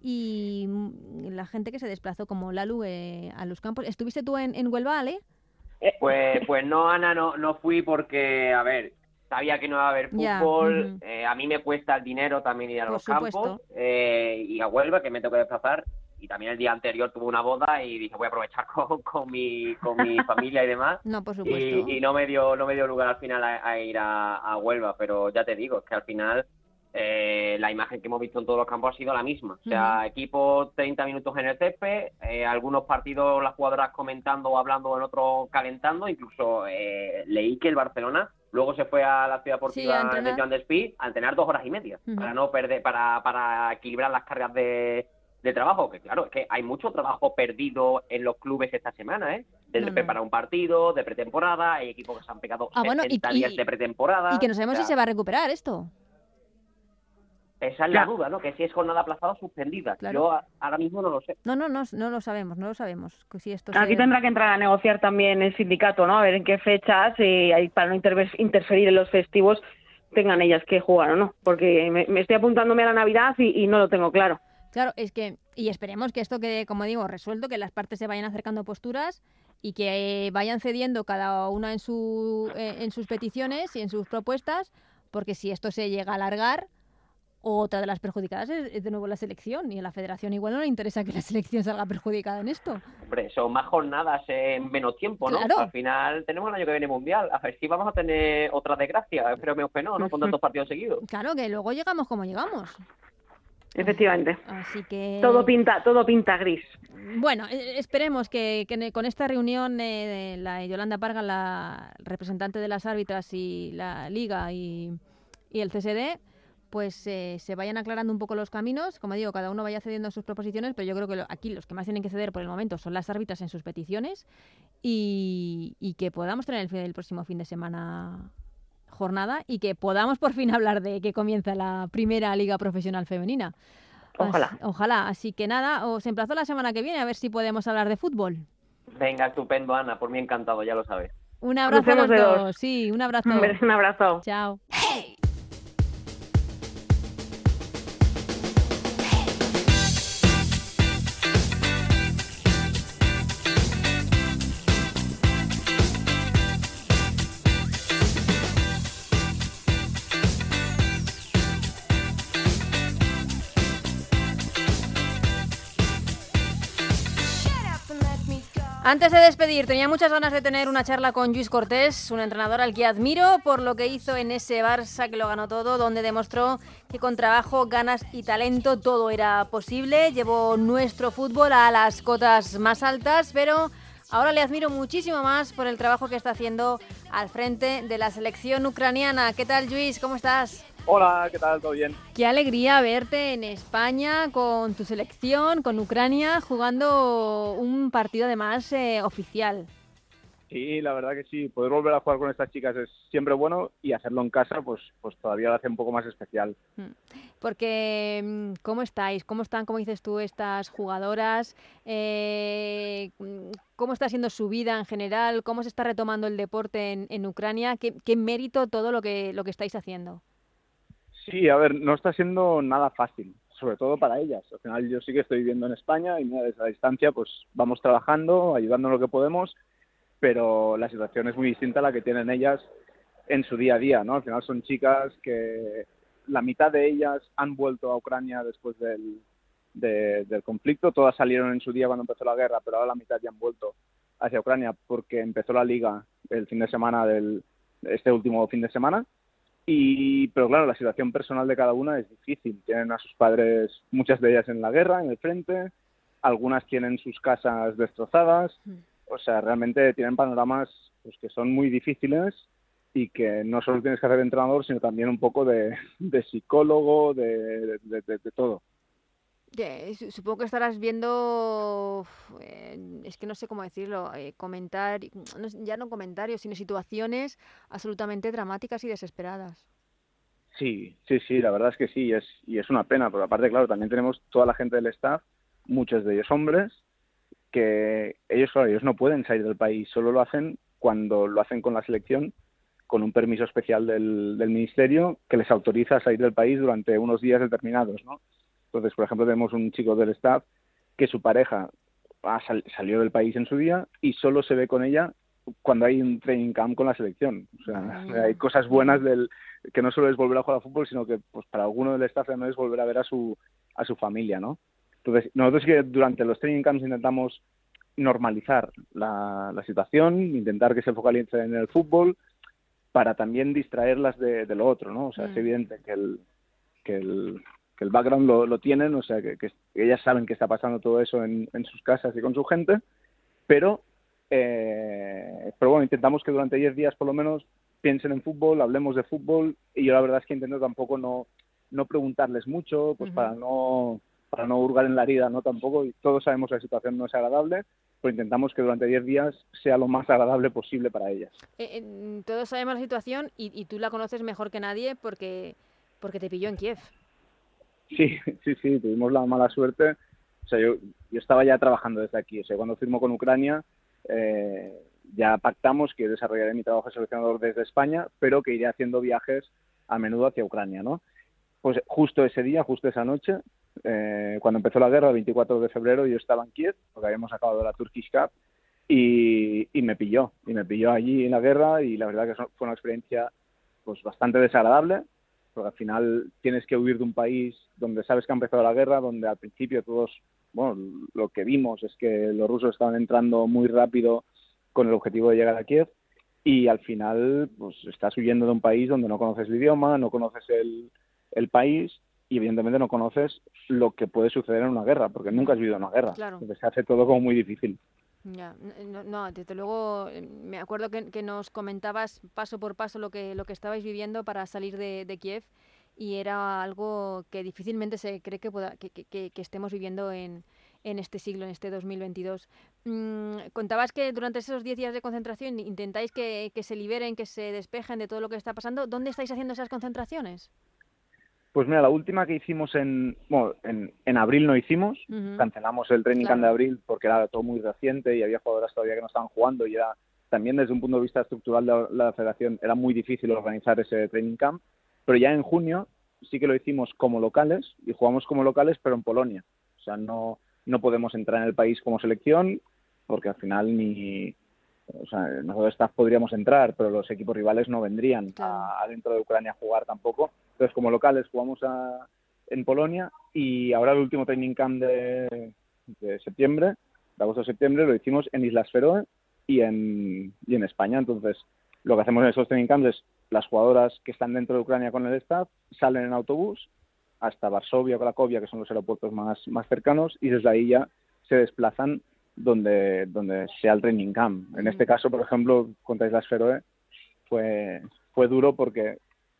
y mm, la gente que se desplazó como Lalu eh, a los campos. ¿Estuviste tú en, en Huelva, Ale? Pues, pues no, Ana, no, no fui porque, a ver, sabía que no iba a haber fútbol. eh, a mí me cuesta el dinero también ir a Por los supuesto. campos eh, y a Huelva, que me tengo que desplazar. Y también el día anterior tuve una boda y dije voy a aprovechar <laughs> con, con mi con mi <laughs> familia y demás. No, por supuesto. Y, y no me dio no me dio lugar al final a, a ir a, a Huelva, pero ya te digo, es que al final eh, la imagen que hemos visto en todos los campos ha sido la misma. O sea, equipo 30 minutos en el césped, eh, algunos partidos las jugadoras comentando o hablando, en otros calentando. Incluso eh, leí que el Barcelona luego se fue a la ciudad Sí, deportiva de entrenar. Joan Despí a entrenar dos horas y media para no perder, para, para equilibrar las cargas de, de trabajo, que claro, es que hay mucho trabajo perdido en los clubes esta semana, ¿eh? De No, no. preparar un partido, de pretemporada, hay equipos que se han pegado Ah, bueno, y- 60 y- días de pretemporada. Y que no sabemos o sea, si se va a recuperar esto. Esa es la duda, ¿no? Que si es jornada aplazada o suspendida. Claro. Yo a- ahora mismo no lo sé. No, no, no, no lo sabemos, no lo sabemos. que Si esto Aquí se- tendrá que entrar a negociar también el sindicato, ¿no? A ver en qué fechas, y para no interferir en los festivos, tengan ellas que jugar o no. Porque me, me estoy apuntándome a la Navidad y, y no lo tengo claro. Claro, es que, y esperemos que esto quede, como digo, resuelto, que las partes se vayan acercando posturas y que eh, vayan cediendo cada una en, su, eh, en sus peticiones y en sus propuestas, porque si esto se llega a alargar, otra de las perjudicadas es, es de nuevo la selección, y a la federación igual no le interesa que la selección salga perjudicada en esto. Hombre, son más jornadas en menos tiempo, ¿no? Claro. Al final tenemos el año que viene mundial. A ver si vamos a tener otra desgracia. Espero que no, ¿no? <laughs> Con tantos partidos seguidos. Claro, que luego llegamos como llegamos. Efectivamente. Así que... Todo pinta, todo pinta gris. Bueno, eh, esperemos que, que con esta reunión eh, de la Yolanda Parga, la representante de las árbitras y la Liga y, y el CSD, pues eh, se vayan aclarando un poco los caminos. Como digo, cada uno vaya cediendo sus proposiciones, pero yo creo que lo- aquí los que más tienen que ceder por el momento son las árbitras en sus peticiones y, y que podamos tener el, el próximo fin de semana jornada y que podamos por fin hablar de que comienza la primera liga profesional femenina. Ojalá. Así- ojalá. Así que nada, os emplazo la semana que viene a ver si podemos hablar de fútbol. Venga, estupendo, Ana. Por mí encantado, ya lo sabes. Un abrazo a los Crucemos dos. Sí, un abrazo. <laughs> Un abrazo. Chao. Antes de despedir, tenía muchas ganas de tener una charla con Luis Cortés, un entrenador al que admiro por lo que hizo en ese Barça que lo ganó todo, donde demostró que con trabajo, ganas y talento todo era posible. Llevó nuestro fútbol a las cotas más altas, pero ahora le admiro muchísimo más por el trabajo que está haciendo al frente de la selección ucraniana. ¿Qué tal, Luis? ¿Cómo estás? Hola, ¿qué tal? ¿Todo bien? Qué alegría verte en España con tu selección, con Ucrania, jugando un partido además eh, oficial. Sí, la verdad que sí. Poder volver a jugar con estas chicas es siempre bueno y hacerlo en casa, pues, pues todavía lo hace un poco más especial. Porque, mm, ¿cómo estáis? ¿Cómo están, como dices tú, estas jugadoras? Eh, mm, ¿Cómo está siendo su vida en general? ¿Cómo se está retomando el deporte en, en Ucrania? ¿Qué, qué mérito todo lo que, lo que estáis haciendo? Sí, a ver, no está siendo nada fácil, sobre todo para ellas. Al final yo sí que estoy viviendo en España y mira, desde la distancia pues vamos trabajando, ayudando lo que podemos, pero la situación es muy distinta a la que tienen ellas en su día a día, ¿no? Al final son chicas que la mitad de ellas han vuelto a Ucrania después del, de- del conflicto, todas salieron en su día cuando empezó la guerra, pero ahora la mitad ya han vuelto hacia Ucrania porque empezó la liga el fin de semana del este último fin de semana y, pero claro, la situación personal de cada una es difícil. Tienen a sus padres, muchas de ellas en la guerra, en el frente, algunas tienen sus casas destrozadas, o sea, realmente tienen panoramas pues, que son muy difíciles y que no solo tienes que hacer de entrenador, sino también un poco de, de psicólogo, de, de- de- de todo. Supongo que estarás viendo, es que no sé cómo decirlo, eh, comentar, no ya no comentarios, sino situaciones absolutamente dramáticas y desesperadas. Sí, sí, sí, la verdad es que sí, y es, y es una pena, pero aparte, claro, también tenemos toda la gente del staff, muchos de ellos hombres, que ellos, claro, ellos no pueden salir del país, solo lo hacen cuando lo hacen con la selección, con un permiso especial del, del ministerio que les autoriza a salir del país durante unos días determinados, ¿no? Entonces, por ejemplo, tenemos un chico del staff que su pareja ha sal- salió del país en su día y solo se ve con ella cuando hay un training camp con la selección. O sea, Mm. hay cosas buenas del que no solo es volver a jugar al fútbol, sino que pues para alguno del staff también es volver a ver a su a su familia, ¿no? Entonces, nosotros que durante los training camps intentamos normalizar la, la situación, intentar que se focalice en el fútbol para también distraerlas de, de lo otro, ¿no? O sea, es Mm. evidente que el, que el, que el background lo, lo tienen, o sea, que, que ellas saben que está pasando todo eso en, en sus casas y con su gente, pero, eh, pero bueno, intentamos que durante 10 días por lo menos piensen en fútbol, hablemos de fútbol y yo la verdad es que intento tampoco no, no preguntarles mucho, pues para no para no hurgar en la herida, ¿no? Tampoco, y todos sabemos que la situación no es agradable, pero intentamos que durante 10 días sea lo más agradable posible para ellas. Eh, todos sabemos la situación y, tú la conoces mejor que nadie porque, porque te pilló en Kiev. Sí, sí, sí, tuvimos la mala suerte. O sea, yo, yo estaba ya trabajando desde aquí. O sea, cuando firmo con Ucrania, eh, ya pactamos que desarrollaré mi trabajo de seleccionador desde España, pero que iré haciendo viajes a menudo hacia Ucrania, ¿no? Pues justo ese día, justo esa noche, eh, cuando empezó la guerra, el 24 de febrero, yo estaba en Kiev, porque habíamos acabado la Turkish Cup, y, me pilló, y me pilló allí en la guerra, y la verdad que fue una experiencia pues bastante desagradable, porque al final tienes que huir de un país donde sabes que ha empezado la guerra, donde al principio todos, bueno, lo que vimos es que los rusos estaban entrando muy rápido con el objetivo de llegar a Kiev, y al final pues estás huyendo de un país donde no conoces el idioma, no conoces el, el país y evidentemente no conoces lo que puede suceder en una guerra, porque nunca has vivido una guerra. Entonces se hace todo como muy difícil. Ya, no, desde luego eh, me acuerdo que, nos comentabas paso por paso lo que, lo que estabais viviendo para salir de, Kiev y era algo que difícilmente se cree que, pueda, que, que, estemos viviendo en, en este siglo, en este 2022. Mm, contabas que durante esos 10 días de concentración intentáis que, que se liberen, que se despejen de todo lo que está pasando. ¿Dónde estáis haciendo esas concentraciones? Pues mira, la última que hicimos en, bueno, en, en abril no hicimos, cancelamos el training camp de abril porque era todo muy reciente y había jugadoras todavía que no estaban jugando y era también desde un punto de vista estructural de la, federación era muy difícil organizar ese training camp, pero ya en junio sí que lo hicimos como locales y jugamos como locales pero en Polonia. O sea, no, no podemos entrar en el país como selección porque al final ni, o sea, nosotros staff podríamos entrar, pero los equipos rivales no vendrían adentro de Ucrania a jugar tampoco. Entonces, como locales jugamos en Polonia y ahora el último training camp de, septiembre, de agosto a septiembre, lo hicimos en Islas Feroe y en, y en España. Entonces, lo que hacemos en esos training camps es las jugadoras que están dentro de Ucrania con el staff salen en autobús hasta Varsovia o Cracovia, que son los aeropuertos más, más cercanos, y desde ahí ya se desplazan donde, donde sea el training camp. En este caso, por ejemplo, contra Islas Feroe fue, fue duro porque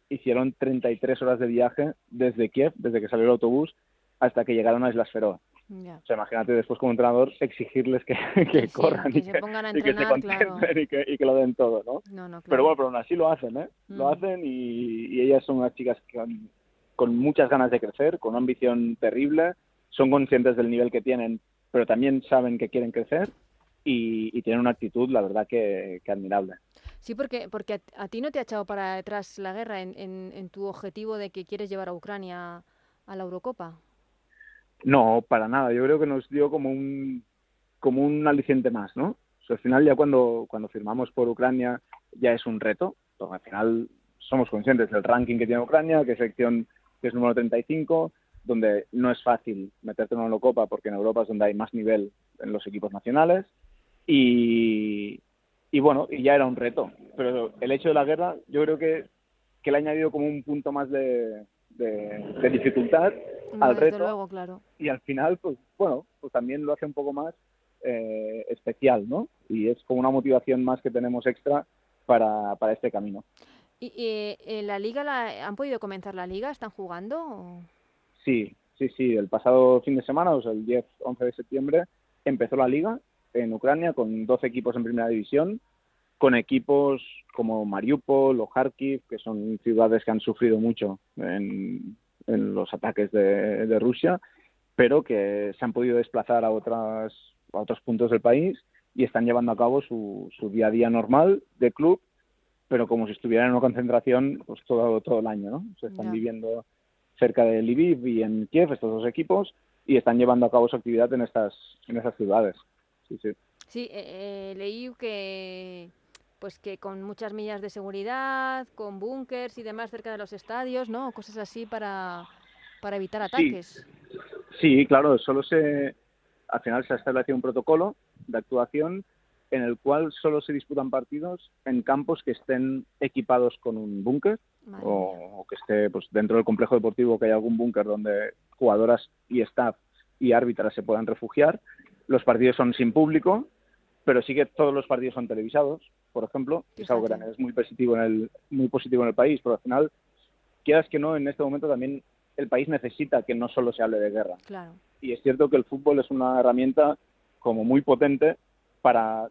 hicieron 33 horas de viaje desde Kiev, desde que salió el autobús, hasta que llegaron a Islas Feroe. O sea, imagínate después como entrenador exigirles que, <laughs> que corran y, que, se concentren y, que, y, que, lo den todo, ¿no? Pero bueno, pero aún así lo hacen, ¿eh? Lo mm. hacen y, ellas son unas chicas con, con muchas ganas de crecer, con una ambición terrible, son conscientes del nivel que tienen, pero también saben que quieren crecer y, tienen una actitud, la verdad, que, admirable. Sí, porque, porque a, ti no te ha echado para detrás la guerra en, en, tu objetivo de que quieres llevar a Ucrania a la Eurocopa. No, para nada. Yo creo que nos dio como un, como un aliciente más, ¿no? al final ya cuando, cuando firmamos por Ucrania ya es un reto. Porque al final somos conscientes del ranking que tiene Ucrania, que es selección que es número 35, donde no es fácil meterte en una Eurocopa porque en Europa es donde hay más nivel en los equipos nacionales y, y bueno, y ya era un reto. Pero el hecho de la guerra yo creo que, que le ha añadido como un punto más de, de, dificultad al reto. claro. Y al final, pues bueno, pues también lo hace un poco más eh, especial, ¿no? Y es como una motivación más que tenemos extra para, para este camino. ¿Y eh, la liga, la, han podido comenzar la liga? ¿Están jugando? Sí, sí, sí. El pasado fin de semana, o sea, el 10-11 de septiembre, empezó la liga en Ucrania con 12 equipos en primera división, con equipos como Mariupol o Kharkiv, que son ciudades que han sufrido mucho en, los ataques de, Rusia, pero que se han podido desplazar a, otras, a otros puntos del país y están llevando a cabo su, su día a día normal de club, pero como si estuvieran en una concentración pues todo, todo el año, ¿no? Se están viviendo cerca de Lviv y en Kiev, estos dos equipos, y están llevando a cabo su actividad en estas, en esas ciudades. Sí, sí. Sí, eh, eh, leí que pues que con muchas millas de seguridad, con búnkers y demás cerca de los estadios, ¿no? Cosas así para, para evitar ataques. Sí. claro, solo se al final se ha establecido un protocolo de actuación en el cual solo se disputan partidos en campos que estén equipados con un búnker o, que esté pues dentro del complejo deportivo que haya algún búnker donde jugadoras y staff y árbitras se puedan refugiar. Los partidos son sin público, pero sí que todos los partidos son televisados por ejemplo, es algo que también es muy positivo en el, muy positivo en el país, pero al final, quieras que no, en este momento también el país necesita que no solo se hable de guerra. Claro. Y es cierto que el fútbol es una herramienta como muy potente para,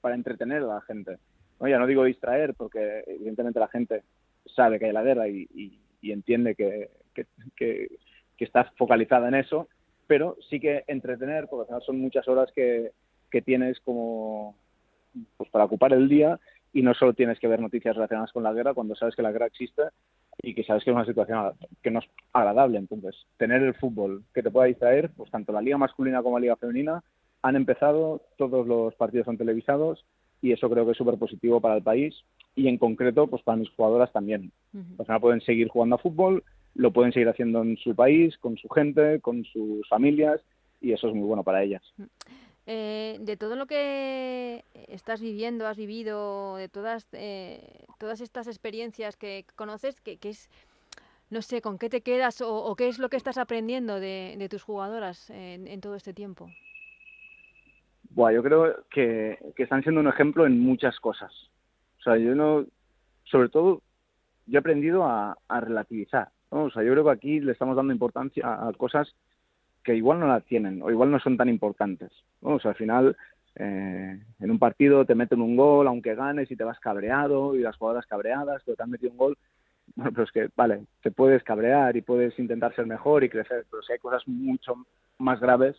para entretener a la gente. ¿no? Ya no digo distraer, porque evidentemente la gente sabe que hay la guerra y, y, y entiende que, que, que, que está focalizada en eso, pero sí que entretener, porque al final son muchas horas que, que tienes como pues para ocupar el día y no solo tienes que ver noticias relacionadas con la guerra cuando sabes que la guerra existe y que sabes que es una situación que no es agradable. Entonces, tener el fútbol que te pueda distraer, pues tanto la liga masculina como la liga femenina han empezado, todos los partidos son televisados y eso creo que es súper positivo para el país y en concreto pues para mis jugadoras también. Uh -huh. Final pueden seguir jugando a fútbol, lo pueden seguir haciendo en su país, con su gente, con sus familias y eso es muy bueno para ellas. Eh, de todo lo que estás viviendo, has vivido, de todas, eh, todas estas experiencias que conoces, que, que, es, no sé, con qué te quedas o, o qué es lo que estás aprendiendo de, de tus jugadoras en, en, todo este tiempo. Buah, yo creo que, que están siendo un ejemplo en muchas cosas. O sea, yo no, sobre todo, yo he aprendido a, a relativizar. ¿No? O sea, yo creo que aquí le estamos dando importancia a, cosas que igual no la tienen o igual no son tan importantes. ¿no? O al final, eh, en un partido te meten un gol, aunque ganes y te vas cabreado y las jugadoras cabreadas, pero te han metido un gol. Bueno, pero es que, vale, te puedes cabrear y puedes intentar ser mejor y crecer, pero si hay cosas mucho más graves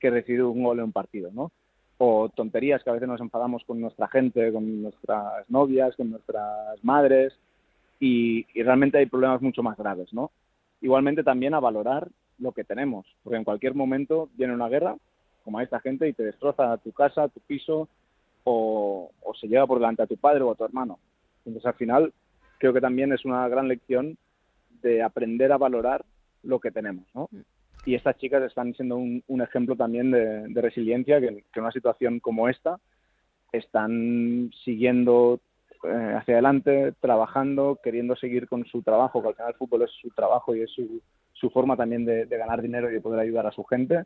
que recibir un gol en un partido, ¿no? O tonterías que a veces nos enfadamos con nuestra gente, con nuestras novias, con nuestras madres, y, y realmente hay problemas mucho más graves, ¿no? Igualmente también a valorar lo que tenemos, porque en cualquier momento viene una guerra, como a esta gente, y te destroza tu casa, tu piso, o, o se lleva por delante a tu padre o a tu hermano. Entonces, al final, creo que también es una gran lección de aprender a valorar lo que tenemos, ¿no? Y estas chicas están siendo un, un ejemplo también de, de resiliencia, que, que, en una situación como esta están siguiendo eh, hacia adelante, trabajando, queriendo seguir con su trabajo, que al final el fútbol es su trabajo y es su, su forma también de, de, ganar dinero y de poder ayudar a su gente.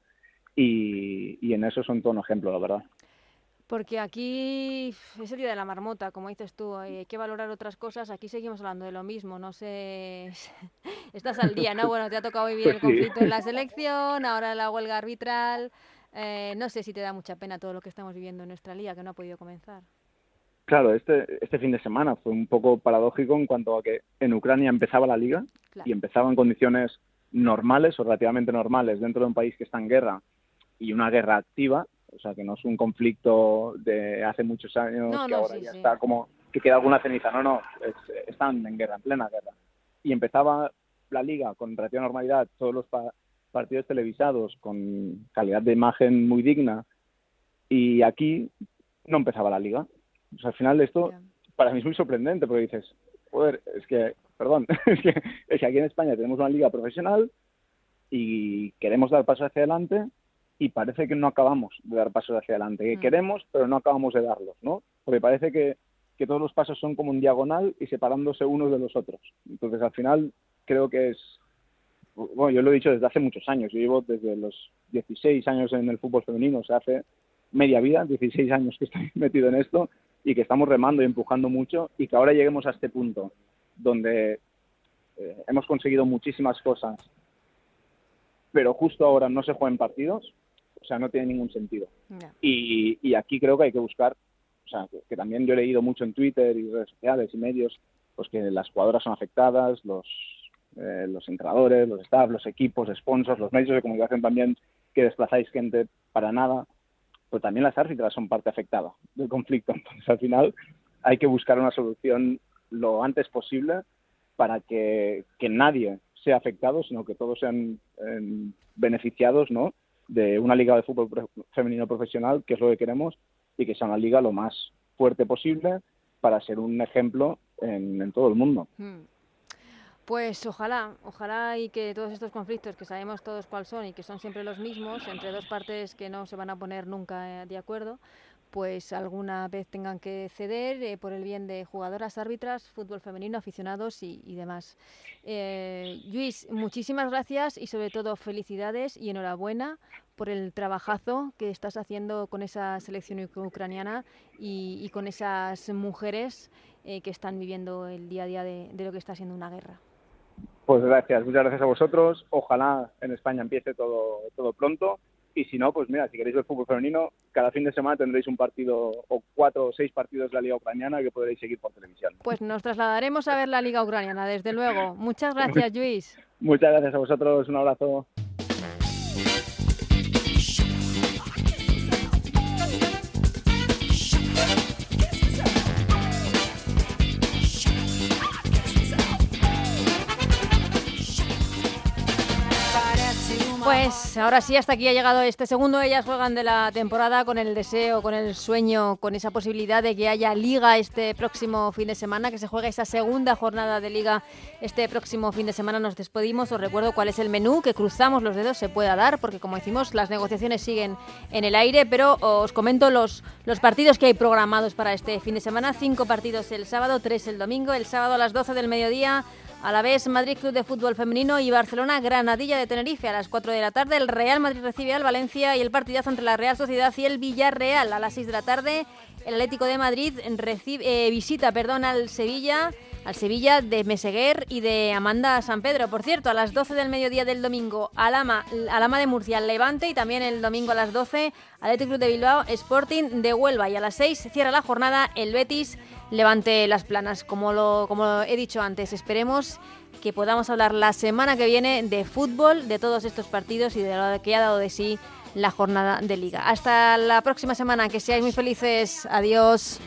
Y, y en eso son todo un ejemplo, la verdad. Porque aquí es el día de la marmota, como dices tú, hay que valorar otras cosas. Aquí seguimos hablando de lo mismo, no sé. <laughs> Estás al día, ¿no? <laughs> Bueno, te ha tocado vivir pues el conflicto en la selección, ahora la huelga arbitral. Eh, no sé si te da mucha pena todo lo que estamos viviendo en nuestra liga, que no ha podido comenzar. Claro, este, este fin de semana fue un poco paradójico en cuanto a que en Ucrania empezaba la liga claro. y empezaba en condiciones normales o relativamente normales dentro de un país que está en guerra y una guerra activa, o sea, que no es un conflicto de hace muchos años no, que no, ahora sí, ya sí. está como que queda alguna ceniza, no, no, es, están en guerra, en plena guerra. Y empezaba la liga con relativa normalidad, todos los pa partidos televisados con calidad de imagen muy digna y aquí no empezaba la liga. O sea, al final esto yeah. para mí es muy sorprendente porque dices, joder, es que, perdón, <laughs> es que, es que aquí en España tenemos una liga profesional y queremos dar pasos hacia adelante y parece que no acabamos de dar pasos hacia adelante, que mm. queremos pero no acabamos de darlos, ¿no? Porque parece que, que todos los pasos son como un diagonal y separándose unos de los otros. Entonces al final creo que es, bueno, yo lo he dicho desde hace muchos años, yo llevo desde los 16 años en el fútbol femenino, o sea, hace media vida, 16 años que estoy <laughs> metido en esto y que estamos remando y empujando mucho y que ahora lleguemos a este punto donde eh, hemos conseguido muchísimas cosas, pero justo ahora no se juegan partidos, o sea, no tiene ningún sentido. No. Y, y, aquí creo que hay que buscar, o sea, que, que, también yo he leído mucho en Twitter y redes sociales y medios, pues que las jugadoras son afectadas, los, eh, los entrenadores, los staff, los equipos, sponsors, los medios de comunicación también, que desplazáis gente para nada, pues también las árbitras son parte afectada del conflicto. <laughs> Entonces, al final, hay que buscar una solución lo antes posible para que, que nadie sea afectado, sino que todos sean eh, beneficiados, ¿no? de una liga de fútbol femenino profesional, que es lo que queremos, y que sea una liga lo más fuerte posible para ser un ejemplo en, en todo el mundo. Hmm. Pues ojalá, ojalá y que todos estos conflictos que sabemos todos cuáles son y que son siempre los mismos, entre dos partes que no se van a poner nunca eh, de acuerdo, pues alguna vez tengan que ceder eh, por el bien de jugadoras, árbitras, fútbol femenino, aficionados y, demás. Eh, Luis, muchísimas gracias y sobre todo felicidades y enhorabuena por el trabajazo que estás haciendo con esa selección ucraniana y, con esas mujeres eh, que están viviendo el día a día de, de lo que está siendo una guerra. Pues gracias, muchas gracias a vosotros. Ojalá en España empiece todo, todo pronto y si no, pues mira, si queréis ver fútbol femenino, cada fin de semana tendréis un partido o cuatro o seis partidos de la Liga Ucraniana que podréis seguir por televisión. Pues nos trasladaremos a ver la Liga Ucraniana, desde luego. Muchas gracias, Luis. Muchas gracias a vosotros, un abrazo. Pues ahora sí, hasta aquí ha llegado este segundo Ellas juegan de la temporada con el deseo, con el sueño, con esa posibilidad de que haya liga este próximo fin de semana, que se juegue esa segunda jornada de liga este próximo fin de semana. Nos despedimos, os recuerdo cuál es el menú, que cruzamos los dedos se pueda dar, porque como decimos, las negociaciones siguen en el aire, pero os comento los, los partidos que hay programados para este fin de semana. Cinco partidos el sábado, tres el domingo. El sábado a las 12 del mediodía a la vez, Madrid Club de Fútbol Femenino y Barcelona Granadilla de Tenerife. A las 4 de la tarde, el Real Madrid recibe al Valencia y el partidazo entre la Real Sociedad y el Villarreal. A las 6 de la tarde, el Atlético de Madrid recibe, eh, visita perdón, al Sevilla al Sevilla de Meseguer y de Amanda San Pedro. Por cierto, a las 12 del mediodía del domingo, Alama, Alama de Murcia, Levante y también el domingo a las 12, Atlético Club de Bilbao, Sporting de Huelva y a las 6 cierra la jornada el Betis Levante las planas. Como, lo, como he dicho antes, esperemos que podamos hablar la semana que viene de fútbol, de todos estos partidos y de lo que ha dado de sí la jornada de liga. Hasta la próxima semana, que seáis muy felices. Adiós.